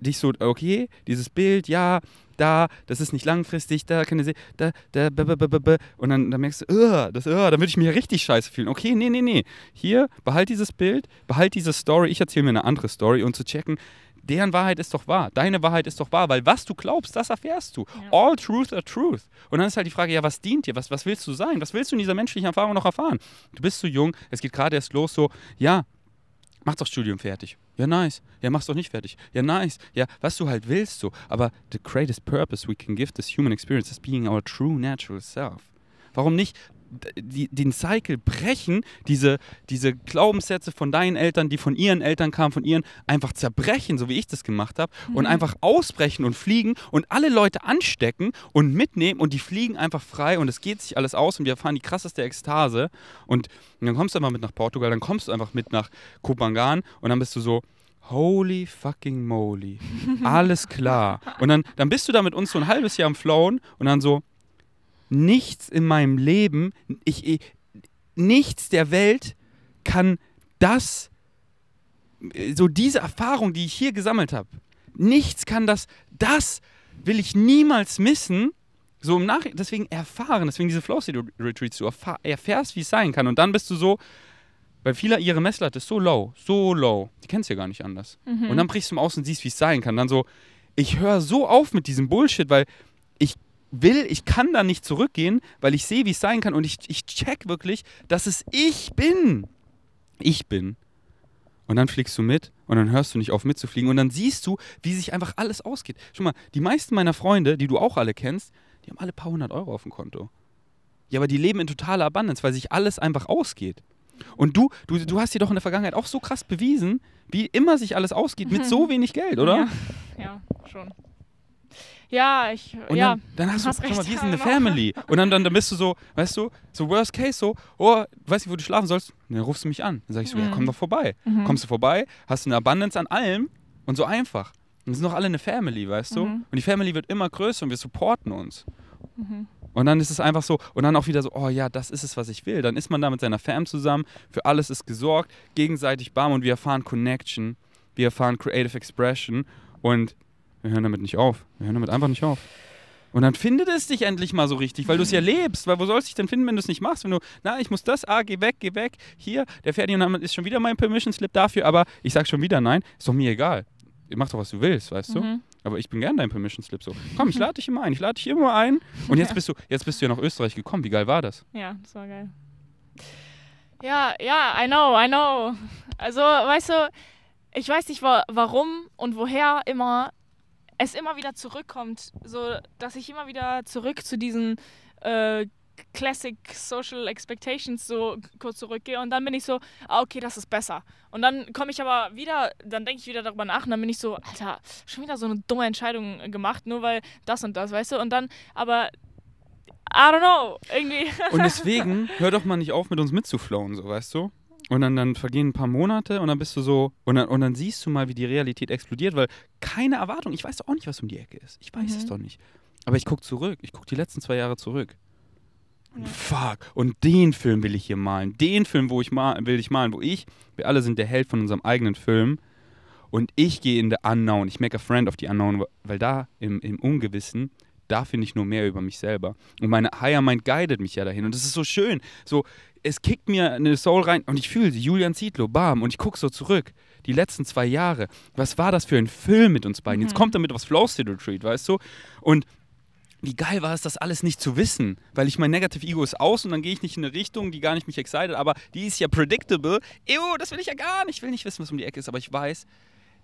dich so, okay, dieses Bild, ja, da, das ist nicht langfristig, da kann ich sehen, da, da, b, b, b, b, b. und dann, dann merkst du, das, dann würde ich mich richtig scheiße fühlen. Okay, nee, nee, nee. Hier, behalt dieses Bild, behalt diese Story, ich erzähle mir eine andere Story und zu checken, deren Wahrheit ist doch wahr, deine Wahrheit ist doch wahr, weil was du glaubst, das erfährst du. Ja. All truth are truth. Und dann ist halt die Frage, ja, was dient dir? Was, was willst du sein? Was willst du in dieser menschlichen Erfahrung noch erfahren? Du bist so jung, es geht gerade erst los, so, ja, mach doch Studium fertig. Ja, nice. Ja, mach's doch nicht fertig. Ja, nice. Ja, was du halt willst, so. Aber the greatest purpose we can give this human experience is being our true natural self. Warum nicht die, den Cycle brechen, diese, diese Glaubenssätze von deinen Eltern, die von ihren Eltern kamen, von ihren, einfach zerbrechen, so wie ich das gemacht habe, und Mhm. einfach ausbrechen und fliegen und alle Leute anstecken und mitnehmen und die fliegen einfach frei und es geht sich alles aus und wir erfahren die krasseste Ekstase. Und dann kommst du einfach mit nach Portugal, dann kommst du einfach mit nach Kopangan und dann bist du so, holy fucking moly, alles klar. Und dann, dann bist du da mit uns so ein halbes Jahr am Flown und dann so, nichts in meinem Leben, ich, ich, nichts der Welt kann das, äh, so diese Erfahrung, die ich hier gesammelt habe, nichts kann das, das will ich niemals missen. So im Nach deswegen erfahren, deswegen diese Flow State Retreats, du erfährst, wie es sein kann. Und dann bist du so, weil viele ihre Messlatte ist so low, so low, die kennst ja gar nicht anders. Mhm. Und dann brichst du im Aus und siehst, wie es sein kann. Dann so, ich höre so auf mit diesem Bullshit, weil will, ich kann da nicht zurückgehen, weil ich sehe, wie es sein kann und ich, ich check wirklich, dass es ich bin. Ich bin. Und dann fliegst du mit und dann hörst du nicht auf mitzufliegen und dann siehst du, wie sich einfach alles ausgeht. Schau mal, die meisten meiner Freunde, die du auch alle kennst, die haben alle ein paar hundert Euro auf dem Konto. Ja, aber die leben in totaler Abundance, weil sich alles einfach ausgeht. Und du, du, du hast dir doch in der Vergangenheit auch so krass bewiesen, wie immer sich alles ausgeht mit so wenig Geld, oder? Ja, ja schon. Ja, ich. Und ja, dann, dann hast du, hast mal, recht, wir ja, sind eine genau. Family. Und dann, dann, dann bist du so, weißt du, so worst case so, oh, du weißt nicht, wo du schlafen sollst, dann rufst du mich an. Dann sag ich so, ja, Mhm. komm doch vorbei. Mhm. Kommst du vorbei, hast du eine Abundance an allem und so einfach. Und wir sind doch alle eine Family, weißt du? Mhm. Und die Family wird immer größer und wir supporten uns. Mhm. Und dann ist es einfach so, und dann auch wieder so, oh ja, das ist es, was ich will. Dann ist man da mit seiner Fam zusammen, für alles ist gesorgt, gegenseitig bam und wir erfahren Connection, wir erfahren Creative Expression und wir hören damit nicht auf. Wir hören damit einfach nicht auf. Und dann findet es dich endlich mal so richtig, weil du es ja lebst. Weil wo sollst du dich denn finden, wenn du es nicht machst? Wenn du, na, ich muss das, ah, geh weg, geh weg. Hier, der Ferdinand ist schon wieder mein Permission Slip dafür, aber ich sag schon wieder nein. Ist doch mir egal. Mach doch, was du willst, weißt du? Mhm. Aber ich bin gern dein Permission Slip so. Komm, ich lade dich immer ein, ich lade dich immer ein. Und jetzt bist du, jetzt bist du ja nach Österreich gekommen. Wie geil war das? Ja, das war geil. Ja, ja, I know, I know. Also, weißt du, ich weiß nicht, wa warum und woher immer es immer wieder zurückkommt, so dass ich immer wieder zurück zu diesen äh, Classic Social Expectations so kurz zurückgehe und dann bin ich so, ah, okay, das ist besser. Und dann komme ich aber wieder, dann denke ich wieder darüber nach und dann bin ich so, Alter, schon wieder so eine dumme Entscheidung gemacht, nur weil das und das, weißt du? Und dann, aber I don't know. Irgendwie. Und deswegen, hör doch mal nicht auf, mit uns mitzuflowen, so, weißt du? Und dann, dann vergehen ein paar Monate und dann bist du so, und dann, und dann siehst du mal, wie die Realität explodiert, weil keine Erwartung, ich weiß doch auch nicht, was um die Ecke ist. Ich weiß Mhm. es doch nicht. Aber ich gucke zurück, ich gucke die letzten zwei Jahre zurück. Und Ja. fuck, und den Film will ich hier malen. Den Film, wo ich mal, will ich malen, wo ich, wir alle sind der Held von unserem eigenen Film. Und ich gehe in the Unknown. Ich make a friend of the Unknown, weil da im, im Ungewissen, da finde ich nur mehr über mich selber. Und meine Higher Mind guidet mich ja dahin. Und das ist so schön. So, es kickt mir eine Soul rein und ich fühle sie. Julian Zietlow, bam. Und ich gucke so zurück. Die letzten zwei Jahre. Was war das für ein Film mit uns beiden? Jetzt kommt damit was Flow State Retreat, weißt du? Und wie geil war es, das alles nicht zu wissen, weil ich mein Negative Ego ist aus und dann gehe ich nicht in eine Richtung, die gar nicht mich excited, aber die ist ja predictable. Ew, das will ich ja gar nicht. Ich will nicht wissen, was um die Ecke ist, aber ich weiß,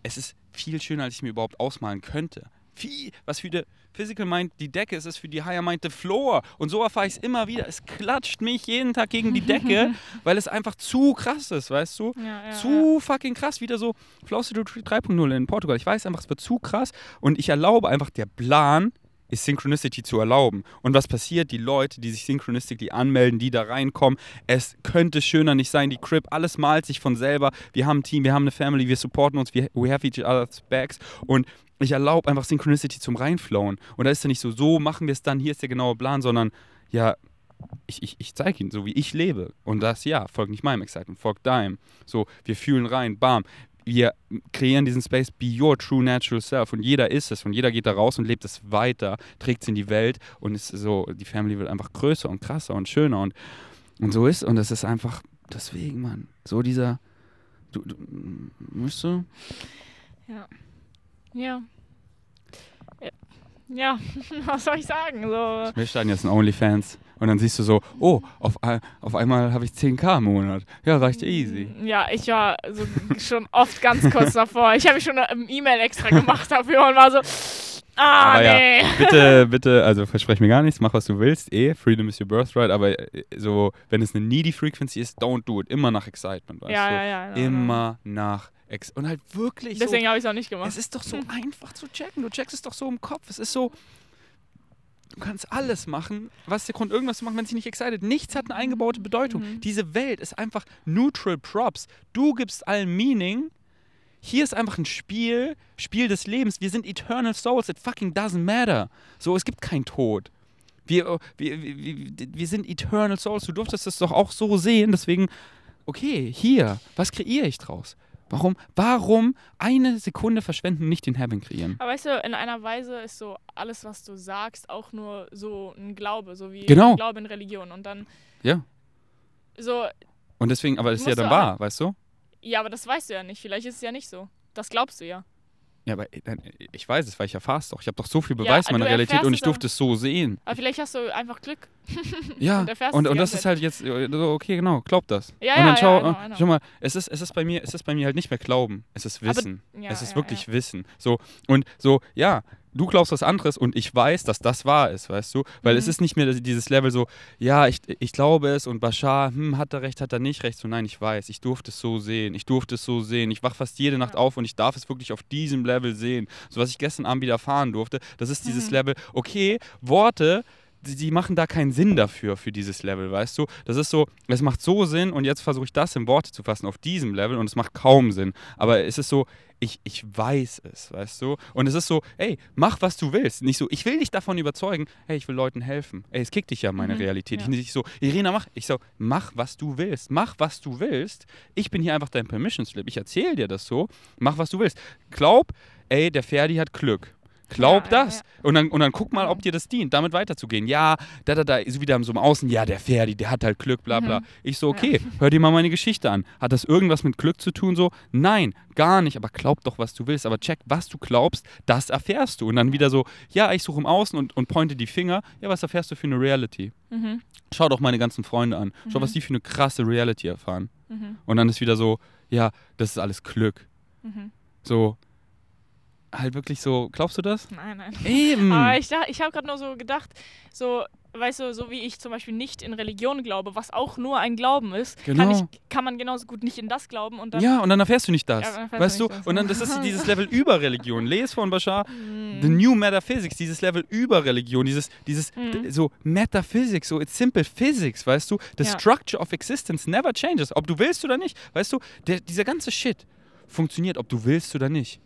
es ist viel schöner, als ich mir überhaupt ausmalen könnte. Viel, was für die Physical Mind die Decke ist, ist für die Higher Mind the Floor. Und so erfahre ich es immer wieder. Es klatscht mich jeden Tag gegen die Decke, weil es einfach zu krass ist, weißt du? Ja, ja, zu fucking krass. Wieder so Flow State Retreat 3.0 in Portugal. Ich weiß einfach, es wird zu krass und ich erlaube einfach, der Plan ist Synchronicity zu erlauben. Und was passiert? Die Leute, die sich Synchronicity anmelden, die da reinkommen, es könnte schöner nicht sein. Die Crip, alles malt sich von selber. Wir haben ein Team, wir haben eine Family, wir supporten uns, wir, we have each other's backs. Und ich erlaube einfach Synchronicity zum Reinflowen. Und da ist ja nicht so, so machen wir es dann, hier ist der genaue Plan, sondern ja, ich, ich, ich zeige ihnen, so wie ich lebe. Und das, ja, folgt nicht meinem Excitement, folgt deinem. So, wir fühlen rein, bam. Wir kreieren diesen Space, be your true natural self. Und jeder ist es. Und jeder geht da raus und lebt es weiter, trägt es in die Welt. Und ist so, die Family wird einfach größer und krasser und schöner. Und, und so ist. Und das ist einfach, deswegen, Mann. So dieser, du, du weißt du? Ja. Ja. Ja, was soll ich sagen? So, Wir starten jetzt ein OnlyFans. Und dann siehst du so, oh, auf, ein- auf einmal habe ich 10k im Monat. Ja, reicht ja easy. ja, ich war so schon oft ganz kurz davor. Ich habe schon eine E-Mail extra gemacht dafür und war so, ah, Aber ja, nee. bitte, bitte, also versprech mir gar nichts, mach was du willst, eh, Freedom is your birthright, aber äh, so, wenn es eine needy Frequency ist, don't do it, immer nach Excitement, weißt Ja, du? ja, ja. genau, Immer nach Ex und halt wirklich Deswegen so, habe ich es auch nicht gemacht. es ist doch so einfach zu checken, du checkst es doch so im Kopf, es ist so, du kannst alles machen, was der Grund irgendwas zu machen, wenn es dich nicht excited, nichts hat eine eingebaute Bedeutung, Mhm. diese Welt ist einfach neutral props, du gibst allen Meaning, hier ist einfach ein Spiel, Spiel des Lebens. Wir sind Eternal Souls. It fucking doesn't matter. So, es gibt keinen Tod. Wir, wir, wir, wir sind Eternal Souls. Du durftest das doch auch so sehen. Deswegen, okay, hier, was kreiere ich draus? Warum, warum eine Sekunde verschwenden, nicht den Heaven kreieren? Aber weißt du, in einer Weise ist so alles, was du sagst, auch nur so ein Glaube, so wie Genau. ein Glaube in Religion. Und dann Ja. so, Und deswegen, aber das ist ja dann wahr, weißt du? ja, aber das weißt du ja nicht. Vielleicht ist es ja nicht so. Das glaubst du ja. Ja, aber äh, dann- ich weiß es, weil ich erfahre es doch. Ich habe doch so viel Beweis Ja, in meiner Realität und ich durfte es so sehen. Aber vielleicht hast du einfach Glück. Ja, Und und, und das ist halt jetzt äh, so, okay, genau, glaub das. Ja, und dann ja, schau, ja, äh, I know. schau mal, es ist, es ist bei mir, es ist bei mir halt nicht mehr Glauben, es ist Aber- Wissen. Ja, es ist wirklich. Wissen. So, und so, ja, du glaubst was anderes und ich weiß, dass das wahr ist, weißt du? Weil es Mhm. ist nicht mehr dieses Level so, ja, ich, ich glaube es und Bashar, hm, hat er recht, hat er nicht recht. So, nein, ich weiß, ich durfte es so sehen, ich durfte es so sehen. Ich wach fast jede Nacht auf und ich darf es wirklich auf diesem Level sehen. So, was ich gestern Abend wieder erfahren durfte, das ist dieses Mhm. Level, okay, Worte, die machen da keinen Sinn dafür, für dieses Level, weißt du? Das ist so, es macht so Sinn und jetzt versuche ich das in Worte zu fassen auf diesem Level und es macht kaum Sinn. Aber es ist so, ich, ich weiß es, weißt du? Und es ist so, ey, mach was du willst. Nicht so, ich will dich davon überzeugen, hey, ich will Leuten helfen. Ey, es kickt dich ja meine Mhm, Realität. ja. Ich nicht so, Irina, mach. Ich so, mach was du willst. Mach was du willst. Ich bin hier einfach dein Permission Slip. Ich erzähle dir das so. Mach was du willst. Glaub, ey, der Ferdi hat Glück. Glaub Ja, das. ja. Und, dann, und dann guck mal, ob dir das dient, damit weiterzugehen. Ja, da, da, da, so wieder so im Außen, ja, der Ferdi, der hat halt Glück, bla, bla. Mhm. Ich so, okay, hör dir mal meine Geschichte an. Hat das irgendwas mit Glück zu tun? So, nein, gar nicht, aber glaub doch, was du willst. Aber check, was du glaubst, das erfährst du. Und dann wieder so, ja, ich suche im Außen und, und pointe die Finger. Ja, was erfährst du für eine Reality? Mhm. Schau doch meine ganzen Freunde an. Schau, Mhm. was die für eine krasse Reality erfahren. Mhm. Und dann ist wieder so, ja, das ist alles Glück. Mhm. So, halt wirklich so, glaubst du das? Nein, nein. Eben. Aber ich, ich habe gerade nur so gedacht, so, weißt du, so wie ich zum Beispiel nicht in Religion glaube, was auch nur ein Glauben ist, kann, Genau. ich, kann man genauso gut nicht in das glauben und dann. ja, und dann erfährst du nicht das. Ja, weißt du das. Und dann, das ist dieses Level über Religion. Les von Bashar, Hm. The New Metaphysics, dieses Level über Religion, dieses, dieses d- so Metaphysics, so it's simple physics, weißt du? The Ja. structure of existence never changes, ob du willst oder nicht. Weißt du, der, dieser ganze Shit funktioniert, ob du willst oder nicht.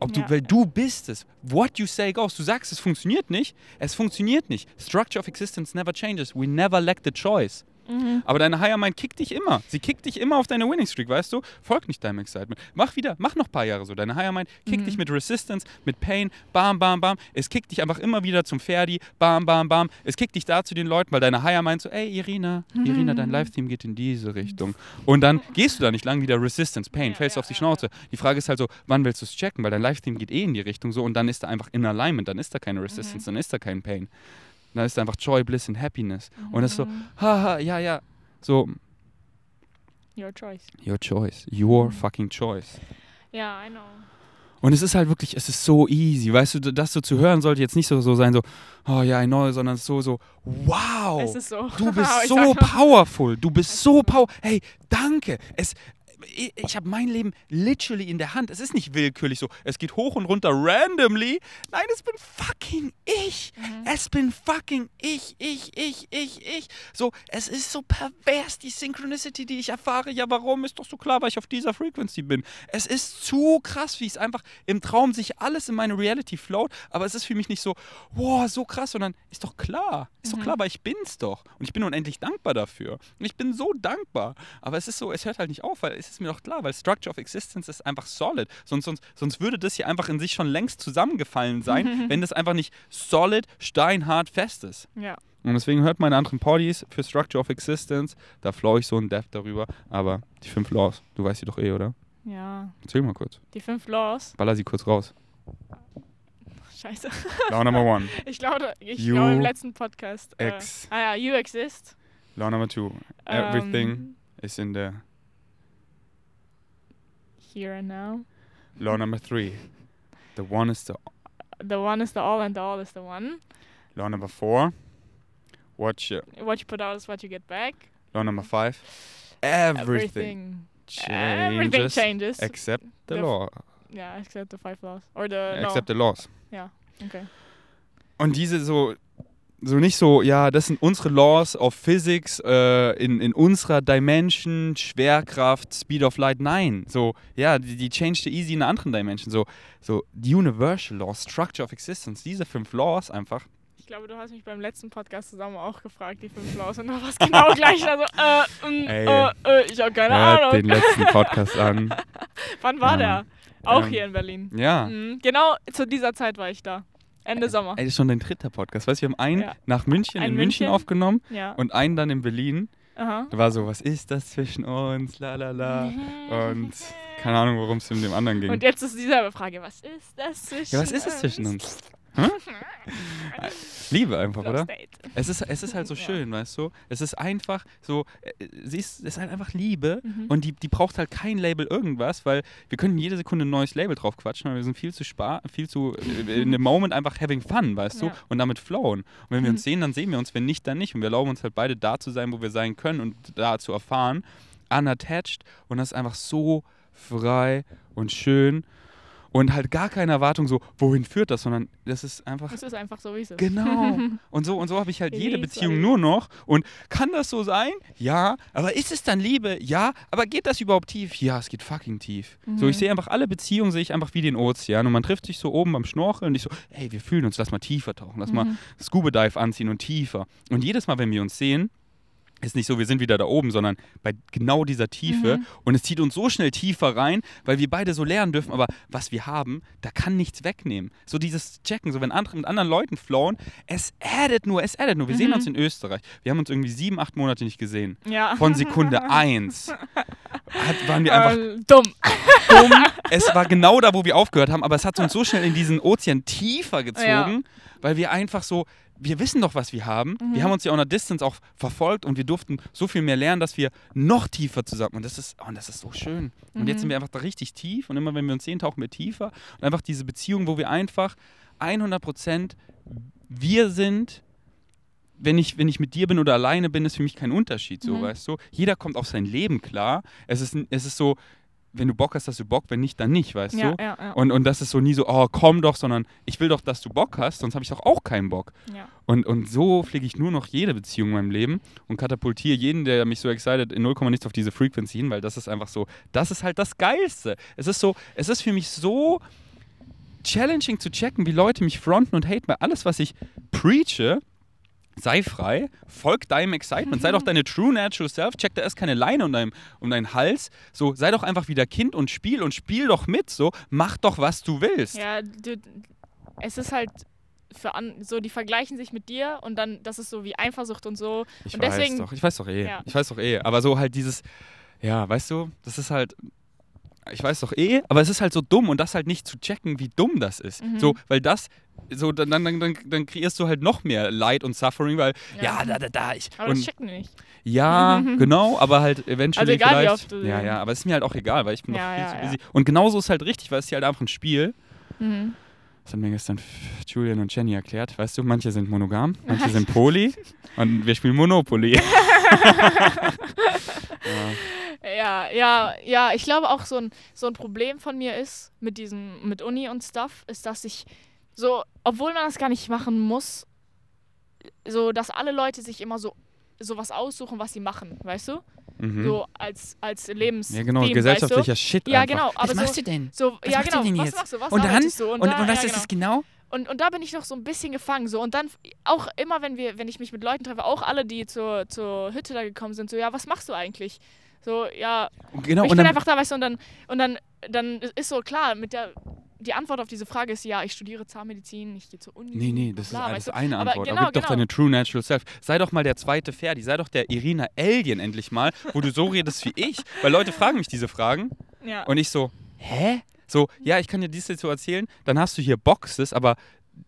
Ob du, Ja. weil du bist es. What you say goes. Du sagst, es funktioniert nicht. Es funktioniert nicht. Structure of existence never changes. We never lack the choice. Mhm. Aber deine Higher Mind kickt dich immer. Sie kickt dich immer auf deine Winning Streak, weißt du? Folg nicht deinem Excitement. Mach wieder, mach noch ein paar Jahre so. Deine Higher Mind kickt Mhm. dich mit Resistance, mit Pain, bam, bam, bam. Es kickt dich einfach immer wieder zum Ferdi, bam, bam, bam. Es kickt dich da zu den Leuten, weil deine Higher Mind so, ey Irina, Irina, Mhm. dein Live-Team geht in diese Richtung. Und dann gehst du da nicht lang wieder Resistance, Pain, Ja, fällst ja, auf die ja, Schnauze. Die Frage ist halt so, wann willst du es checken? Weil dein Live-Team geht eh in die Richtung so und dann ist da einfach in Alignment, dann ist da keine Resistance, dann ist da kein Pain. Dann ist da einfach Joy, Bliss und Happiness. Und es ist so, Mhm. haha, ja, ja. So, Your choice. Your choice. Your Mhm. fucking choice. Ja, I know. Und es ist halt wirklich, es ist so easy, weißt du, das so zu hören sollte jetzt nicht so, so sein, so, oh ja, I know, sondern so, so, wow, so. du bist so powerful, du bist so ist so. power, hey, danke, es, ich, habe mein Leben literally in der Hand, es ist nicht willkürlich so, es geht hoch und runter randomly, nein, es bin fucking ich, Mhm. es bin fucking ich, ich, ich, ich, ich. So, es ist so pervers, die Synchronicity, die ich erfahre. Ja, warum? Ist doch so klar, weil ich auf dieser Frequency bin. Es ist zu krass, wie es einfach im Traum sich alles in meine Reality float. Aber es ist für mich nicht so, wow, so krass, sondern ist doch klar. Ist doch Mhm. klar, weil ich bin's doch. Und ich bin unendlich dankbar dafür. Und ich bin so dankbar. Aber es ist so, es hört halt nicht auf, weil es ist mir doch klar, weil Structure of Existence ist einfach solid. Sonst, sonst, sonst würde das hier einfach in sich schon längst zusammengefallen sein, wenn das einfach nicht solid, steinhart fest ist. Ja. Und deswegen hört meine anderen Poddies für Structure of Existence. Da flow ich so in Depth darüber. Aber die fünf Laws, du weißt sie doch eh, oder? Ja. Erzähl mal kurz. Die fünf Laws. Baller sie kurz raus. Scheiße. Law number one. Ich glaube, ich You glaube im letzten Podcast. Äh, Ex. ah ja, you exist. Law number two. Everything Ähm, is in there. Here and now. Law number three. The one is the The one is the all and the all is the one. law number four. Watch your What you put out is what you get back. law number five. Everything, Everything changes changes. except the The law. yeah, except the five laws. Or the Except the laws. no. Okay. Und diese so, so nicht so, ja, das sind unsere Laws of Physics äh, in, in unserer Dimension, Schwerkraft, Speed of Light. Nein, so, ja, die, die change the easy in einer anderen Dimension. So, so die Universal Laws, Structure of Existence, diese fünf Laws einfach. Ich glaube, du hast mich beim letzten Podcast zusammen auch gefragt, die fünf Laws, und da war es genau gleich. Also, äh, mm, äh, äh, ich habe keine Hört Ahnung. den letzten Podcast an. Wann war Ja. der? Auch Ähm, hier in Berlin. Ja. Mhm, genau zu dieser Zeit war ich da. Ende Sommer. Ey, das ist schon dein dritter Podcast. Weißt du, wir haben einen Ja. nach München, Ein in München, München. aufgenommen Ja. und einen dann in Berlin. Aha. Da war so, was ist das zwischen uns? La la la. Und keine Ahnung, worum es in dem anderen ging. Und jetzt ist dieselbe Frage. Was ist das zwischen Ja, was ist es zwischen uns? Hä? Liebe einfach, Lost oder? Es ist, es ist halt so Ja. schön, weißt du? Es ist einfach so, äh, sie ist, es ist halt einfach Liebe Mhm. und die, die braucht halt kein Label irgendwas, weil wir könnten jede Sekunde ein neues Label drauf quatschen, aber wir sind viel zu spar, viel zu äh, in dem Moment einfach having fun, weißt du? Ja. Und damit flowen. Und wenn wir uns Mhm. sehen, dann sehen wir uns, wenn nicht, dann nicht. Und wir erlauben uns halt beide da zu sein, wo wir sein können und da zu erfahren, unattached und das ist einfach so frei und schön und halt gar keine Erwartung so, wohin führt das, sondern das ist einfach Es ist einfach so, wie es ist. Genau. Und so und so habe ich halt jede Beziehung nur noch. Und kann das so sein? Ja. Aber ist es dann Liebe? Ja. Aber geht das überhaupt tief? Ja, es geht fucking tief. So, Mhm. ich sehe einfach alle Beziehungen sehe ich einfach wie den Ozean. Und man trifft sich so oben beim Schnorcheln und ich so, ey, wir fühlen uns, lass mal tiefer tauchen, lass mal Mhm. Scuba Dive anziehen und tiefer. Und jedes Mal, wenn wir uns sehen, ist nicht so, wir sind wieder da oben, sondern bei genau dieser Tiefe. Mhm. Und es zieht uns so schnell tiefer rein, weil wir beide so lernen dürfen. Aber was wir haben, da kann nichts wegnehmen. So dieses Checken, so wenn andere mit anderen Leuten flowen, es addet nur, es addet nur. Wir sehen Mhm. uns in Österreich. Wir haben uns irgendwie sieben, acht Monate nicht gesehen. Ja. Von Sekunde eins. hat, waren wir einfach Äh, dumm. dumm. Es war genau da, wo wir aufgehört haben, aber es hat uns so schnell in diesen Ozean tiefer gezogen, weil wir einfach so, wir wissen doch, was wir haben. Mhm. Wir haben uns ja on a Distance auch verfolgt und wir durften so viel mehr lernen, dass wir noch tiefer zusammen. Und das ist, oh, und das ist so schön. Und jetzt Mhm. sind wir einfach da richtig tief und immer wenn wir uns sehen, tauchen wir tiefer. Und einfach diese Beziehung, wo wir einfach 100 Prozent wir sind. Wenn ich, wenn ich mit dir bin oder alleine bin, ist für mich kein Unterschied, so, Mhm. weißt du? Jeder kommt auf sein Leben klar. Es ist, es ist so, wenn du Bock hast, hast du Bock, wenn nicht, dann nicht, weißt Ja, du? ja, ja. Und, und das ist so nie so, oh, komm doch, sondern ich will doch, dass du Bock hast, sonst habe ich doch auch keinen Bock. Und, und so pflege ich nur noch jede Beziehung in meinem Leben und katapultiere jeden, der mich so excited, in 0, nichts auf diese Frequency hin, weil das ist einfach so, das ist halt das Geilste. Es ist so, es ist für mich so challenging zu checken, wie Leute mich fronten und haten, weil alles, was ich preache, sei frei, folg deinem Excitement, sei doch deine true natural self, check da erst keine Leine um deinen, um deinen Hals, so, sei doch einfach wieder Kind und spiel und spiel doch mit, so, mach doch, was du willst. Ja, du, es ist halt für an, so, die vergleichen sich mit dir und dann, das ist so wie Eifersucht und so. Ich und weiß deswegen, doch, ich weiß doch eh. Ja. Ich weiß doch eh. Aber so halt dieses, ja, weißt du, das ist halt, ich weiß doch eh, aber es ist halt so dumm und das halt nicht zu checken, wie dumm das ist. Mhm. So, weil das, so, dann, dann, dann, dann kreierst du halt noch mehr Leid und Suffering, weil, ja, Ja. da, da, da, ich. aber das und, checken die nicht. ja, genau, aber halt eventuell Also egal, wie vielleicht. oft du- ja, ja, aber es ist mir halt auch egal, weil ich bin Ja, doch viel ja, zu busy. Und genauso ist halt richtig, weil es ist halt einfach ein Spiel. Mhm. Das hat mir gestern Julian und Jenny erklärt. Weißt du, manche sind monogam, manche sind poly und wir spielen Monopoly. ja. Ja, ja, ja, ich glaube auch so ein, so ein Problem von mir ist mit diesem, mit Uni und Stuff, ist, dass ich so, obwohl man das gar nicht machen muss, so, dass alle Leute sich immer so sowas aussuchen, was sie machen, weißt du? Mhm. So als, als Lebens. Ja, genau, Theme, gesellschaftlicher weißt Shit Ja, einfach. genau, aber Was machst so- du denn? du? So, Was ja, genau. ihr denn was jetzt? machst du? Was Und dann? arbeitest du? Und, da, und was ja, ist genau. es genau? Und, und da bin ich noch so ein bisschen gefangen. So. Und dann auch immer, wenn wir, wenn ich mich mit Leuten treffe, auch alle, die zur, zur Hütte da gekommen sind, so, ja, was machst du eigentlich? So, ja, Und Genau, ich und bin dann, einfach da, weißt du, und dann, und dann, dann ist so klar, mit der, die Antwort auf diese Frage ist, ja, ich studiere Zahnmedizin, ich gehe zur Uni. Nee, nee, das bla, ist, ein- weißt du? eine Aber Antwort. genau, aber gib doch genau. deine True Natural Self. Sei doch mal der zweite Ferdi, sei doch der Irina Alien endlich mal, wo du so redest wie ich. Weil Leute fragen mich diese Fragen Ja. und ich so, hä? So, ja, ich kann dir dies jetzt so erzählen, dann hast du hier Boxes, aber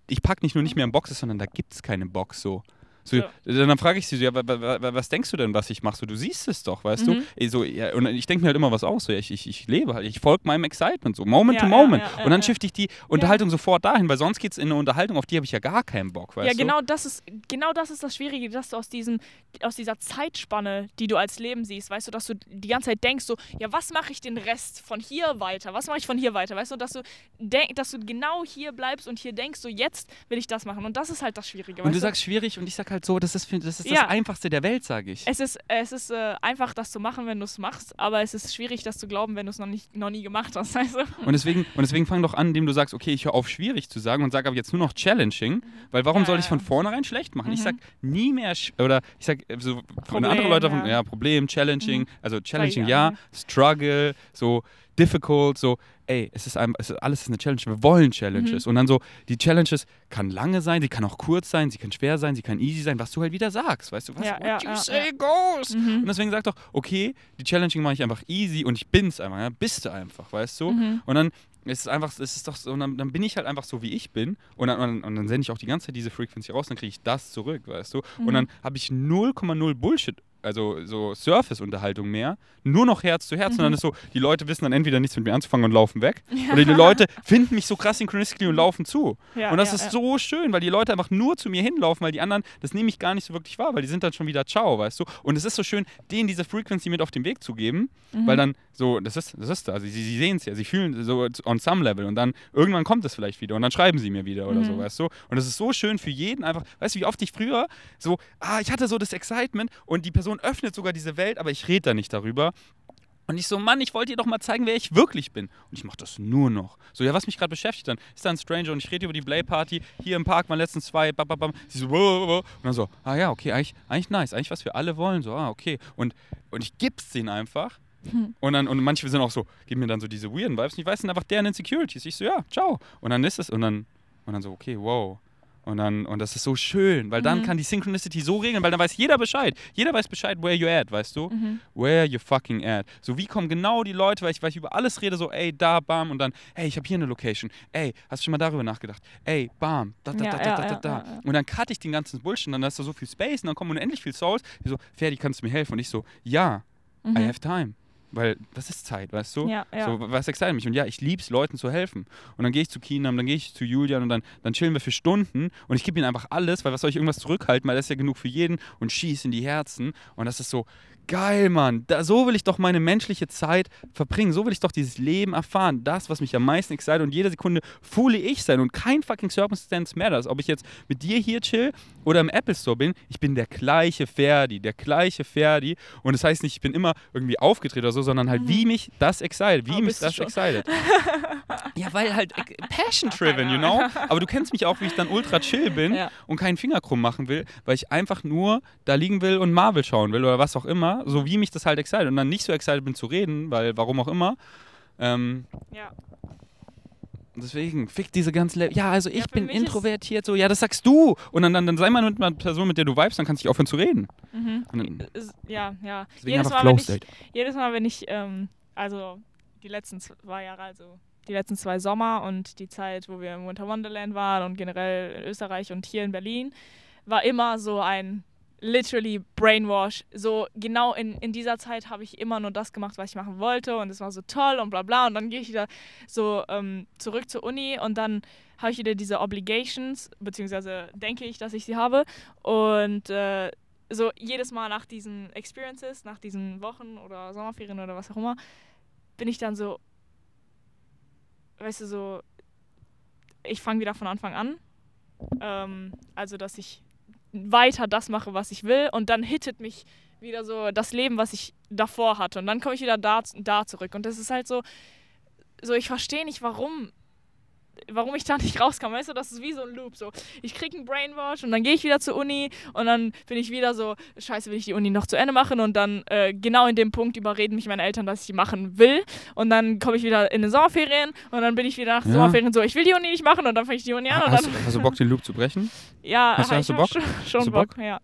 ich pack nicht nur nicht mehr in Boxes, sondern da gibt es keine Box so. So, Ja. Dann frage ich sie so, ja, wa, wa, wa, was denkst du denn, was ich mache? So, du siehst es doch, weißt Mhm. du? So, ja, und ich denke mir halt immer was aus. So, ich, ich, ich lebe halt, ich folge meinem Excitement, so Moment Ja, to ja, Moment. ja, ja, und dann ja. shifte ich die Unterhaltung sofort dahin, weil sonst geht es in eine Unterhaltung, auf die habe ich ja gar keinen Bock, weißt ja, du? genau das ist genau das ist das Schwierige, dass du aus diesem aus dieser Zeitspanne, die du als Leben siehst, weißt du, dass du die ganze Zeit denkst so, ja, was mache ich den Rest von hier weiter? Was mache ich von hier weiter? Weißt du, dass du denk, dass du genau hier bleibst und hier denkst, so jetzt will ich das machen und das ist halt das Schwierige, Und du weißt sagst schwierig und ich sag halt so, das ist, das, ist Ja. das Einfachste der Welt, sage ich. Es ist, es ist äh, einfach, das zu machen, wenn du es machst, aber es ist schwierig, das zu glauben, wenn du es noch, nicht, noch nie gemacht hast. Also, Und deswegen, und deswegen fang doch an, indem du sagst, okay, ich höre auf, schwierig zu sagen und sag aber jetzt nur noch challenging, weil warum Ja, soll ich von vornherein schlecht machen? Ich Mhm. sag nie mehr, oder ich sag äh, so, von Problem, anderen Leuten, ja. ja. ja, Problem, challenging, Mhm. also challenging ja, mhm. struggle, so difficult, so, ey, es ist, ein, es ist alles ist eine Challenge, wir wollen Challenges. Mhm. Und dann so, die Challenges kann lange sein, sie kann auch kurz sein, sie kann schwer sein, sie kann easy sein, was du halt wieder sagst, weißt du, was Ja, what ja, you ja, say goes. Mhm. Und deswegen sag doch, okay, die Challenging mache ich einfach easy und ich bin's einfach, ja, bist du einfach, weißt du? Mhm. Und dann ist es einfach, es ist doch so, und dann, dann bin ich halt einfach so, wie ich bin. Und dann, und dann sende ich auch die ganze Zeit diese Frequency raus, dann kriege ich das zurück, weißt du? Mhm. Und dann habe ich 0,0 Bullshit, also so Surface-Unterhaltung mehr, nur noch Herz zu Herz. Und Mhm. dann ist so, die Leute wissen dann entweder nichts mit mir anzufangen und laufen weg. Oder die Leute finden mich so krass synchronistically und laufen zu. Ja, und das ja, ist ja. so schön, weil die Leute einfach nur zu mir hinlaufen, weil die anderen, das nehme ich gar nicht so wirklich wahr, weil die sind dann schon wieder ciao, weißt du? Und es ist so schön, denen diese Frequency mit auf den Weg zu geben, Mhm. weil dann so, das ist, das ist da, also sie, sie sehen es ja, sie fühlen so on some level und dann irgendwann kommt es vielleicht wieder und dann schreiben sie mir wieder oder so, Mhm. weißt du? Und es ist so schön für jeden einfach, weißt du, wie oft ich früher so, ah, ich hatte so das Excitement und die Person öffnet sogar diese Welt, aber ich rede da nicht darüber. Und ich so, Mann, ich wollte dir doch mal zeigen, wer ich wirklich bin. Und ich mache das nur noch. So, ja, was mich gerade beschäftigt dann, ist da ein Stranger und ich rede über die Play-Party. Hier im Park waren letztens zwei, bam, bam, bam. Sie so. Und dann so, ah ja, okay, eigentlich, eigentlich nice. Eigentlich, was wir alle wollen. So, ah, okay. Und, und ich gib's denen einfach. Hm. Und, dann, und manche sind auch so, geben mir dann so diese weirden Vibes. Und ich weiß, sind einfach deren Insecurities. Ich so, ja, ciao. Und dann ist es, und dann, und dann so, okay, wow. Und dann, und das ist so schön, weil dann Mhm. kann die Synchronicity so regeln, weil dann weiß jeder Bescheid. Jeder weiß Bescheid, where you at, weißt du? Mhm. Where you fucking at. So, wie kommen genau die Leute, weil ich, weil ich über alles rede, so, ey, da, bam, und dann, ey, ich habe hier eine Location. Ey, hast du schon mal darüber nachgedacht? Ey, bam, da, da, Ja, da, ja, da, da, ja, da, da. Und dann cutte ich den ganzen Bullshit, und dann hast du so viel Space, und dann kommen unendlich viel Souls. Die so, Ferdi, kannst du mir helfen? Und ich so, ja, I Mhm. have time. Weil das ist Zeit, weißt du? Ja, ja. So, was excited mich? Und ja, ich lieb's, Leuten zu helfen. Und dann gehe ich zu Keenam, dann gehe ich zu Julian und dann, dann chillen wir für Stunden und ich gebe ihnen einfach alles, weil was soll ich irgendwas zurückhalten, weil das ist ja genug für jeden und schieß in die Herzen. Und das ist so, geil, Mann. Da, so will ich doch meine menschliche Zeit verbringen. So will ich doch dieses Leben erfahren. Das, was mich am meisten excited und jede Sekunde fühle ich sein und kein fucking Circumstance matters. Ob ich jetzt mit dir hier chill oder im Apple Store bin, ich bin der gleiche Ferdi, der gleiche Ferdi. Und das heißt nicht, ich bin immer irgendwie aufgedreht oder so, sondern halt, wie mich das excited, wie Aber mich das excited. ja, weil halt äh, passion-driven, you know? Aber du kennst mich auch, wie ich dann ultra chill bin Ja. und keinen Finger krumm machen will, weil ich einfach nur da liegen will und Marvel schauen will oder was auch immer, so wie mich das halt excited. Und dann nicht so excited bin zu reden, weil warum auch immer. Ähm, ja. deswegen, fick diese ganze Le Ja, also ich Ja, bin introvertiert, so, ja, das sagst du. Und dann, dann, dann sei mal mit einer Person, mit der du vibest, dann kannst du dich aufhören zu reden. Mhm. Dann, Ja, ja. deswegen Jedes einfach Mal, ich, jedes Mal, wenn ich, ähm, also die letzten zwei Jahre, also die letzten zwei Sommer und die Zeit, wo wir im Winter Wonderland waren und generell in Österreich und hier in Berlin, war immer so ein literally Brainwash. So genau in, in dieser Zeit habe ich immer nur das gemacht, was ich machen wollte und es war so toll und bla bla und dann gehe ich wieder so ähm, zurück zur Uni und dann habe ich wieder diese Obligations, beziehungsweise denke ich, dass ich sie habe und äh, so jedes Mal nach diesen Experiences, nach diesen Wochen oder Sommerferien oder was auch immer, bin ich dann so, weißt du, so, ich fange wieder von Anfang an. Ähm, also, dass ich weiter das mache, was ich will. Und dann hittet mich wieder so das Leben, was ich davor hatte. Und dann komme ich wieder da, da zurück. Und das ist halt so, so ich verstehe nicht, warum warum ich da nicht rauskam, weißt du, das ist wie so ein Loop, so ich krieg einen Brainwash und dann gehe ich wieder zur Uni und dann bin ich wieder so, scheiße, will ich die Uni noch zu Ende machen und dann äh, genau in dem Punkt überreden mich meine Eltern, dass ich die machen will und dann komme ich wieder in den Sommerferien und dann bin ich wieder nach den Ja. Sommerferien so, ich will die Uni nicht machen und dann fange ich die Uni an und Hast, dann, hast du Bock, den Loop zu brechen? ja, hast du- ha- hast du Bock? Schon, schon Hast du Bock? ja.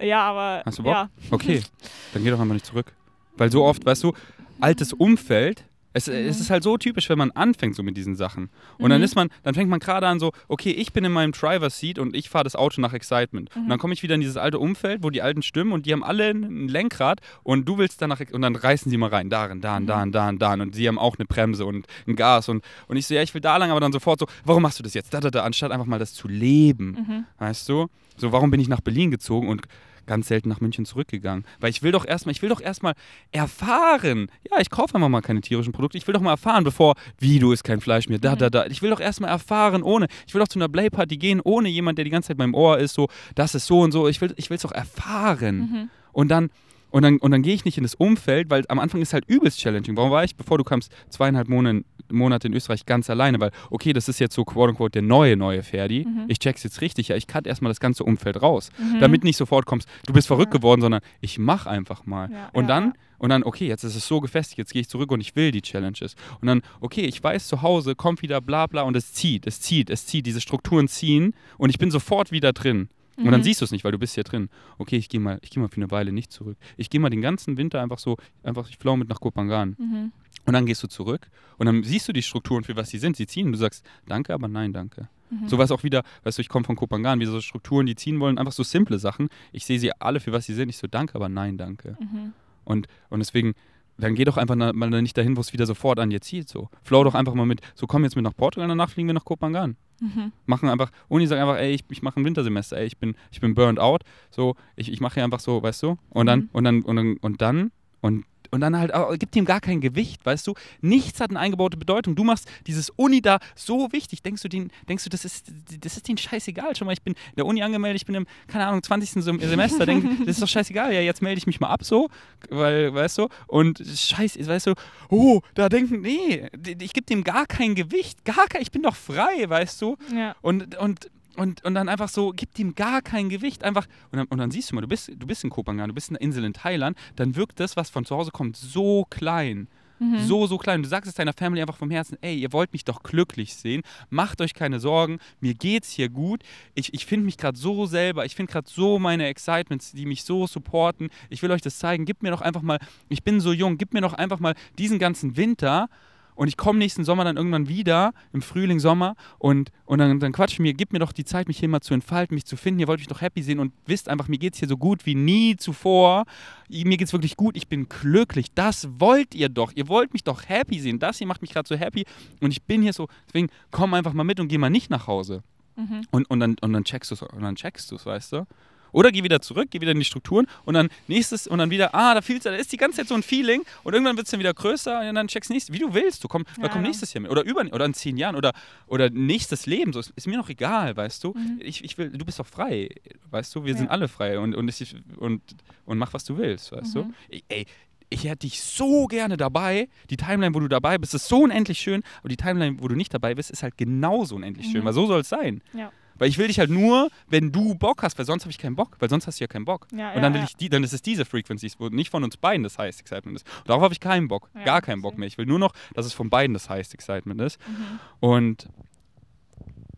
Ja, aber Hast du Bock? ja, Okay, dann geh doch einfach nicht zurück. Weil so oft, weißt du, altes Umfeld, es, es ist halt so typisch, wenn man anfängt so mit diesen Sachen. Und dann Mhm. ist man, dann fängt man gerade an so, okay, ich bin in meinem Driver's Seat und ich fahre das Auto nach Excitement. Und dann komme ich wieder in dieses alte Umfeld, wo die alten Stimmen und die haben alle ein Lenkrad und du willst danach, und dann reißen sie mal rein, darin, dahin, dahin, dahin, dahin. Und sie haben auch eine Bremse und ein Gas und, und ich so, ja, ich will da lang, aber dann sofort so, warum machst du das jetzt? Da, da, da, anstatt einfach mal das zu leben. Mhm. Weißt du? So, warum bin ich nach Berlin gezogen und ganz selten nach München zurückgegangen? Weil ich will doch erstmal, ich will doch erstmal erfahren. Ja, ich kaufe einfach mal keine tierischen Produkte. Ich will doch mal erfahren, bevor, wie du isst kein Fleisch mehr, da, da, da. Ich will doch erstmal erfahren, ohne. Ich will doch zu einer Play-Party gehen, ohne jemand, der die ganze Zeit beim Ohr ist, so, das ist so und so. Ich will es doch erfahren. Mhm. Und dann. Und dann, und dann gehe ich nicht in das Umfeld, weil am Anfang ist halt übelst challenging. Warum war ich, bevor du kamst, zweieinhalb Monate, Monate in Österreich ganz alleine? Weil, okay, das ist jetzt so quote unquote der neue, neue Ferdi. Mhm. Ich check's jetzt richtig. Ja, ich cut erstmal das ganze Umfeld raus. Damit nicht sofort kommst, du bist verrückt Ja. geworden, sondern ich mach einfach mal. Ja, und ja, dann, und dann, okay, jetzt ist es so gefestigt, jetzt gehe ich zurück und ich will die Challenges. Und dann, okay, ich weiß zu Hause, kommt wieder bla bla und es zieht, es zieht, es zieht, diese Strukturen ziehen und ich bin sofort wieder drin. Und dann Mhm. siehst du es nicht, weil du bist hier drin. Okay, ich gehe mal, ich gehe mal für eine Weile nicht zurück. Ich gehe mal den ganzen Winter einfach so, einfach, ich flow mit nach Kopangan. Mhm. Und dann gehst du zurück und dann siehst du die Strukturen, für was sie sind. Sie ziehen und du sagst, danke, aber nein, danke. Mhm. So was auch wieder, weißt du, ich komme von Kopangan, wie so Strukturen, die ziehen wollen, einfach so simple Sachen. Ich sehe sie alle für was sie sind. Ich so, danke, aber nein, danke. Mhm. Und, und deswegen, dann geh doch einfach mal nicht dahin, wo es wieder sofort an dir zieht. So. Flow doch einfach mal mit, so komm jetzt mit nach Portugal, danach fliegen wir nach Kopangan. Mhm. Machen einfach, Uni sagt einfach, ey, ich, ich mache ein Wintersemester, ey, ich bin, ich bin burned out. So, ich, ich mache hier einfach so, weißt du? Und dann, Mhm. und dann, und dann, und dann, und und dann halt, auch, gibt ihm gar kein Gewicht, weißt du? Nichts hat eine eingebaute Bedeutung. Du machst dieses Uni da so wichtig. Denkst du, den, denkst du das, ist, das ist denen scheißegal? Schon mal, ich bin in der Uni angemeldet, ich bin im, keine Ahnung, 20. Sem- Semester. Denk, das ist doch scheißegal. Ja, jetzt melde ich mich mal ab so, weil, weißt du? Und scheiße, weißt du, oh, da denken, nee, ich gebe dem gar kein Gewicht. Gar kein, ich bin doch frei, weißt du? Ja. Und, und, und, und dann einfach so, gibt ihm gar kein Gewicht. Einfach, und dann, und dann siehst du mal, du bist, du bist in Kopangan, du bist in einer Insel in Thailand, dann wirkt das, was von zu Hause kommt, so klein. Mhm. So, so klein. Du sagst es deiner Family einfach vom Herzen, ey, ihr wollt mich doch glücklich sehen. Macht euch keine Sorgen. Mir geht's hier gut. Ich, ich finde mich gerade so selber. Ich finde gerade so meine Excitements, die mich so supporten. Ich will euch das zeigen. Gib mir doch einfach mal, ich bin so jung, gib mir doch einfach mal diesen ganzen Winter und ich komme nächsten Sommer dann irgendwann wieder, im Frühling, Sommer, und, und dann, dann quatsch mir, gib mir doch die Zeit, mich hier mal zu entfalten, mich zu finden. Ihr wollt mich doch happy sehen und wisst einfach, mir geht es hier so gut wie nie zuvor. Mir geht es wirklich gut, ich bin glücklich. Das wollt ihr doch. Ihr wollt mich doch happy sehen. Das hier macht mich gerade so happy. Und ich bin hier so, deswegen komm einfach mal mit und geh mal nicht nach Hause. Mhm. Und, und, dann, und dann checkst du es, und dann checkst du es, weißt du? Oder geh wieder zurück, geh wieder in die Strukturen und dann nächstes und dann wieder, ah, da du, da ist die ganze Zeit so ein Feeling und irgendwann wird es dann wieder größer und dann checkst du nächstes, wie du willst. Du komm, Ja, komm nächstes Jahr mit. Oder über oder in zehn Jahren oder, oder nächstes Leben. So, ist, ist mir noch egal, weißt du? Mhm. Ich, ich will, du bist doch frei, weißt du? Wir Ja. sind alle frei und, und, es- und, und mach, was du willst, weißt du? Mhm. Ich, ey, ich hätte dich so gerne dabei. Die Timeline, wo du dabei bist, ist so unendlich schön. Aber die Timeline, wo du nicht dabei bist, ist halt genauso unendlich schön. Mhm. Weil so soll es sein. Ja. Weil ich will dich halt nur, wenn du Bock hast, weil sonst habe ich keinen Bock, weil sonst hast du ja keinen Bock. Ja, und dann will ja. ich die, dann ist es diese Frequencies, wo nicht von uns beiden das Highest Excitement ist. Und darauf habe ich keinen Bock, gar keinen Bock mehr. Ich will nur noch, dass es von beiden das Highest Excitement ist. Mhm. Und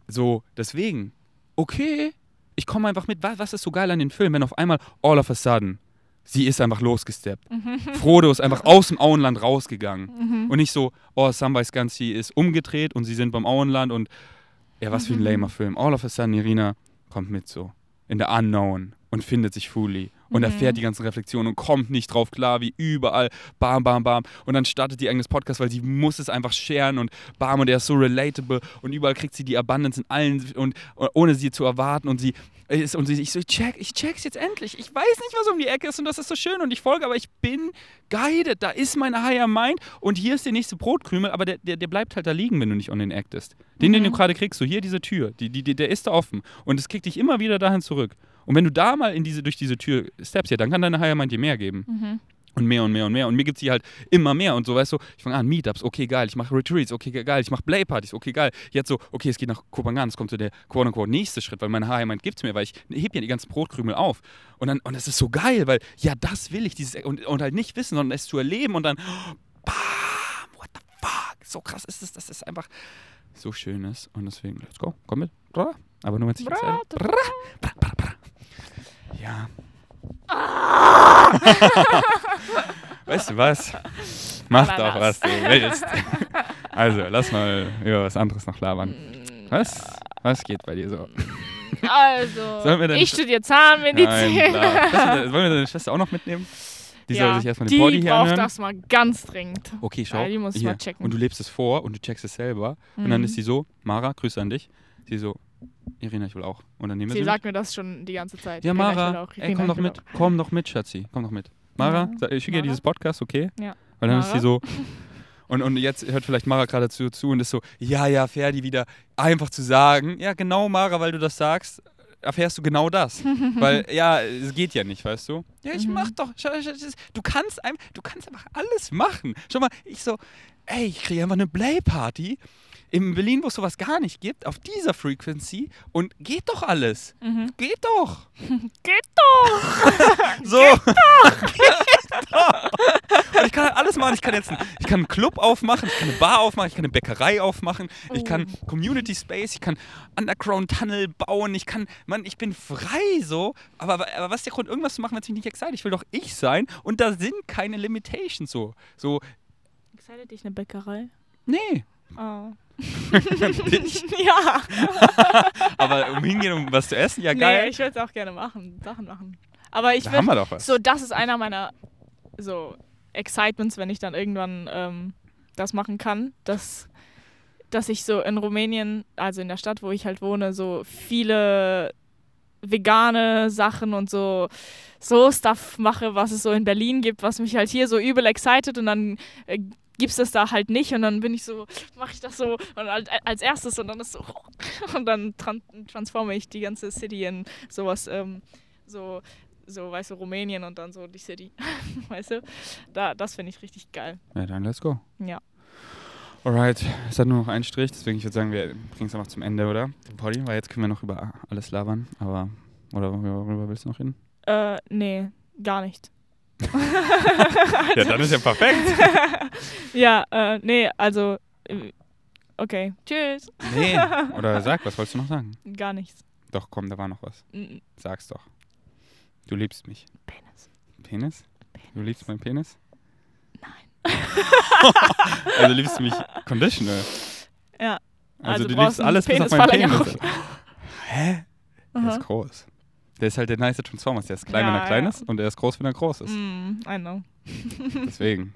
so, deswegen, okay, ich komme einfach mit. Was, was ist so geil an den Film, wenn auf einmal all of a sudden sie ist einfach losgesteppt. Mhm. Frodo ist einfach aus dem Auenland rausgegangen. Mhm. Und nicht so, oh, Samwise Gamgee ist umgedreht und sie sind beim Auenland und ja, was für ein Mhm. lamer Film. All of a sudden, Irina kommt mit so in der Unknown und findet sich Fully und Mhm. erfährt die ganzen Reflexionen und kommt nicht drauf klar, wie überall, bam, bam, bam. Und dann startet die eigenes Podcast, weil sie muss es einfach scheren und bam, und er ist so relatable und überall kriegt sie die Abundance in allen und ohne sie zu erwarten und sie ist und sie, ich so, ich check, ich check's jetzt endlich. Ich weiß nicht, was um die Ecke ist und das ist so schön und ich folge, aber ich bin guided. Da ist mein Higher Mind und hier ist der nächste Brotkrümel, aber der, der, der bleibt halt da liegen, wenn du nicht on den actest. Den, den du Mhm. gerade kriegst, so hier diese Tür, die, die, die, der ist da offen und es kriegt dich immer wieder dahin zurück. Und wenn du da mal in diese, durch diese Tür steppst, ja, dann kann deine Higher Mind dir mehr geben. Mhm. Und mehr und mehr und mehr. Und mir gibt sie halt immer mehr. Und so, weißt du, ich fange an, Meetups, okay, geil. Ich mache Retreats, okay, ge- geil. Ich mache Playpartys, okay, geil. Jetzt so, okay, es geht nach Kopangan. Es kommt so der quote-unquote nächste Schritt, weil meine Higher Mind gibt es mir, weil ich heb ja die ganzen Brotkrümel auf. Und dann, und das ist so geil, weil, ja, das will ich, dieses, und, und halt nicht wissen, sondern es zu erleben und dann, bam, what the fuck. So krass ist es, dass es einfach so schön ist. Und deswegen, let's go, komm mit. Aber nur wenn es nicht Ja. weißt du was? Mach doch, was du willst. Also, lass mal über was anderes noch labern. Was? Was geht bei dir so? Also, ich studiere Zahnmedizin. Nein, klar. Schwester, Wollen wir deine Schwester auch noch mitnehmen? Die soll ja, sich erstmal die den Body hier braucht anhören. das mal ganz dringend. Okay, schau. Ja, die muss mal checken. Und du lebst es vor und du checkst es selber. Und dann Mhm. ist sie so, Mara, Grüße an dich. Sie so, Irina, ich will auch. Und dann nehmen wir Sie sie sagt mir das schon die ganze Zeit. Ja, Irina, Mara, auch, ey, Irina, komm doch mit. auch. Komm doch mit, Schatzi. Komm doch mit. Mara, Ja. ich schicke dir Mara? dieses Podcast, okay? Ja. Weil dann ist sie Mara? so. Und, und jetzt hört vielleicht Mara gerade zu, zu und ist so, ja, ja, Ferdi wieder einfach zu sagen, ja, genau, Mara, weil du das sagst, erfährst du genau das. weil, ja, es geht ja nicht, weißt du? Ja, ich Mhm. mach doch, du kannst, du kannst einfach alles machen. Schau mal, ich so, ey, ich kriege einfach eine Playparty in Berlin, wo es sowas gar nicht gibt, auf dieser Frequency und geht doch alles. Mhm. Geht doch. Geht doch! So. Geht doch. Und ich kann halt alles machen. Ich kann jetzt einen, ich kann einen Club aufmachen, ich kann eine Bar aufmachen, ich kann eine Bäckerei aufmachen, ich kann Community Space, ich kann Underground Tunnel bauen, ich kann, Mann, ich bin frei so. Aber, aber was ist der Grund, irgendwas zu machen, wenn es mich nicht excited? Ich will doch ich sein und da sind keine Limitations so. So, Excited dich eine Bäckerei? nee. Oh. Dich. ja. Aber um hingehen, um was zu essen, ja Nee, geil. ich würde es auch gerne machen. Sachen machen. Aber ich da. So, das ist einer meiner so Excitements, wenn ich dann irgendwann ähm, das machen kann, dass, dass ich so in Rumänien, also in der Stadt, wo ich halt wohne, so viele vegane Sachen und so so Stuff mache, was es so in Berlin gibt, was mich halt hier so übel excited und dann äh, gibt's das da halt nicht und dann bin ich so, mache ich das so und als erstes und dann ist so und dann tran transforme ich die ganze City in sowas ähm, so so weißt du Rumänien und dann so die City, weißt du? Da das finde ich richtig geil. Ja, dann let's go. Ja. Alright, es hat nur noch einen Strich, deswegen ich würde sagen, wir bringen es einfach zum Ende, oder? Den Poddy, weil jetzt können wir noch über alles labern, aber oder worüber willst du noch reden? Äh, nee, gar nicht. Ja, dann ist ja perfekt. ja, äh, nee, also, äh, okay, tschüss. Nee, oder sag, was wolltest du noch sagen? Gar nichts. Doch, komm, da war noch was. Mm, Sag's doch. Du liebst mich. Penis. Penis? Du liebst meinen Penis? Nein. Also liebst du mich conditional? Ja. Also, Also du liebst alles bis auf meinen. Penis. Hä? Der Aha. ist groß. Der ist halt der nice Transformers. Der ist klein, wenn Ja, er klein ja. ist und er ist groß, wenn er groß ist. Mm, I know. Deswegen.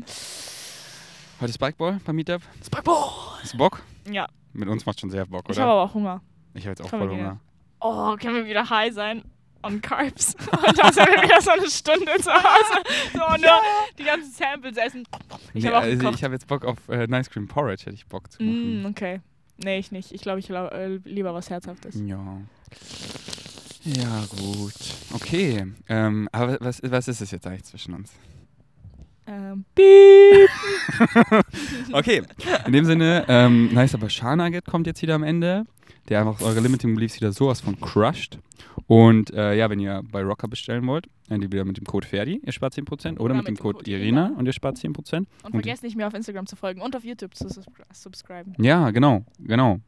Heute Spikeball beim Meetup. Spikeball! Du Bock? Ja, Mit uns macht schon sehr Bock, ich oder? habe aber auch Hunger. Ich habe jetzt auch wir voll. Hunger. Oh, können wir wieder high sein? On Carbs. Und dann sind wir wieder so eine Stunde zu Hause. So, und nur die ganzen Samples essen. Ich Nee, habe also ich habe jetzt Bock auf äh, Nice Cream Porridge, hätte ich Bock zu machen. Mm, okay. Nee, ich nicht. Ich glaube, ich lau- äh, lieber was Herzhaftes. Ja. Ja, gut. Okay. Ähm, aber was, was ist es jetzt eigentlich zwischen uns? Ähm. Okay, in dem Sinne, ähm, Nice aber Nugget kommt jetzt wieder am Ende, der einfach eure Limiting Beliefs wieder sowas von crushed. Und äh, ja, wenn ihr bei Rocker bestellen wollt, entweder mit dem Code Ferdi, ihr spart 10%, oder, mit, dem Code, Irina und ihr spart 10%. Und Und- vergesst nicht, mir auf Instagram zu folgen und auf YouTube zu subscri subscriben. Ja, genau, genau.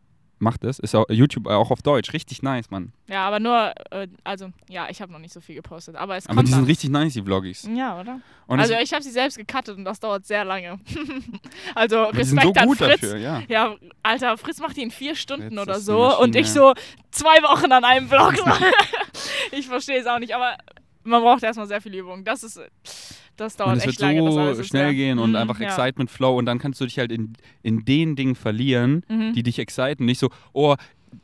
Macht es. Ist auch YouTube auch auf Deutsch. Richtig nice, Mann. Ja, aber nur, äh, also, ja, ich habe noch nicht so viel gepostet, aber es Aber kommt die sind richtig nice, die Vloggies. Ja, oder? Und also ich habe sie selbst gecuttet und das dauert sehr lange. also aber die sind Respekt so gut Fritz. dafür, ja. Ja, Alter, Fritz macht die in vier Stunden Fritz oder so und ich so zwei Wochen an einem Vlog. ich verstehe es auch nicht, aber man braucht erstmal sehr viel Übung. Das ist, das dauert Und es wird echt lange. das so ist schnell gehen und Mhm, einfach ja. Excitement Flow und dann kannst du dich halt in, in den Dingen verlieren, Mhm. die dich exciten. Nicht so, oh,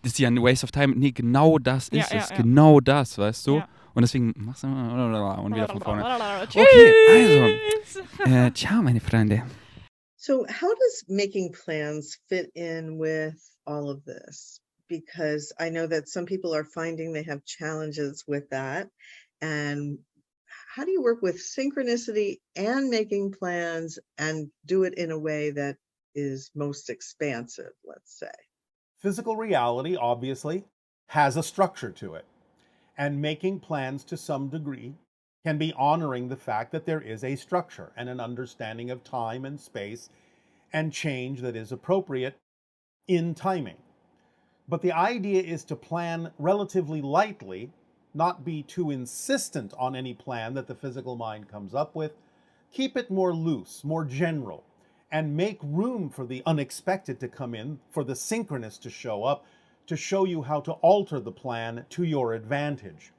das ist ja ein Waste of time. Nee, genau das ist ja, es. ja. Genau das, weißt du? Ja. Und deswegen machst du mal und wieder von vorne. Okay, also. Äh, ciao, meine Freunde. So, how does making plans fit in with all of this? Because I know that some people are finding they have challenges with that. And how do you work with synchronicity and making plans and do it in a way that is most expansive, let's say? Physical reality, obviously, has a structure to it. And making plans to some degree can be honoring the fact that there is a structure and an understanding of time and space and change that is appropriate in timing. But the idea is to plan relatively lightly, not be too insistent on any plan that the physical mind comes up with. Keep it more loose, more general, and make room for the unexpected to come in, for the synchronous to show up, to show you how to alter the plan to your advantage.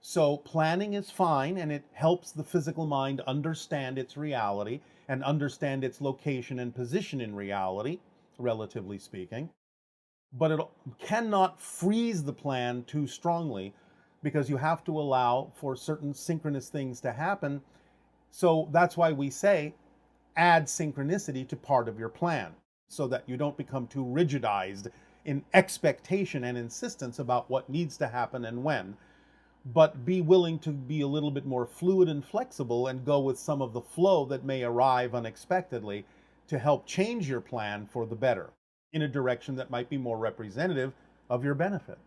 So, planning is fine and it helps the physical mind understand its reality and understand its location and position in reality, relatively speaking. But it cannot freeze the plan too strongly because you have to allow for certain synchronous things to happen. So, that's why we say add synchronicity to part of your plan so that you don't become too rigidized in expectation and insistence about what needs to happen and when, but be willing to be a little bit more fluid and flexible and go with some of the flow that may arrive unexpectedly to help change your plan for the better in a direction that might be more representative of your benefit.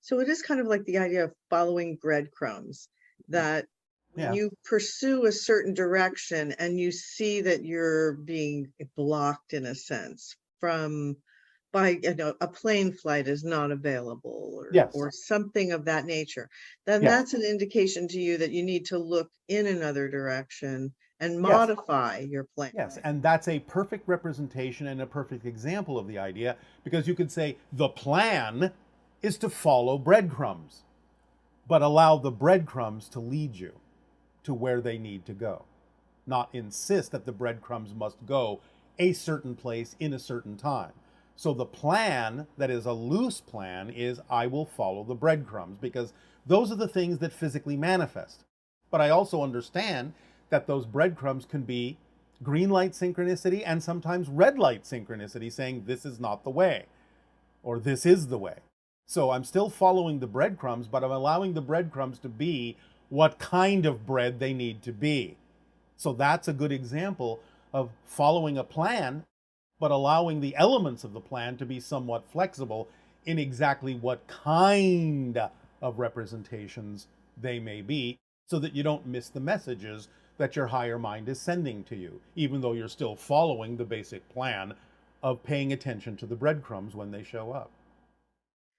So, it is kind of like the idea of following breadcrumbs that Yeah. you pursue a certain direction and you see that you're being blocked in a sense from by you know a plane flight is not available or, Yes. or something of that nature then that's an indication to you that you need to look in another direction and Yes. modify your plan Yes, and that's a perfect representation and a perfect example of the idea because you could say the plan is to follow breadcrumbs, but allow the breadcrumbs to lead you to where they need to go, not insist that the breadcrumbs must go a certain place in a certain time. So the plan that is a loose plan is I will follow the breadcrumbs because those are the things that physically manifest. But I also understand that those breadcrumbs can be green light synchronicity and sometimes red light synchronicity saying this is not the way or this is the way. So I'm still following the breadcrumbs, but I'm allowing the breadcrumbs to be what kind of bread they need to be. So that's a good example of following a plan, but allowing the elements of the plan to be somewhat flexible in exactly what kind of representations they may be, so that you don't miss the messages that your higher mind is sending to you, even though you're still following the basic plan of paying attention to the breadcrumbs when they show up.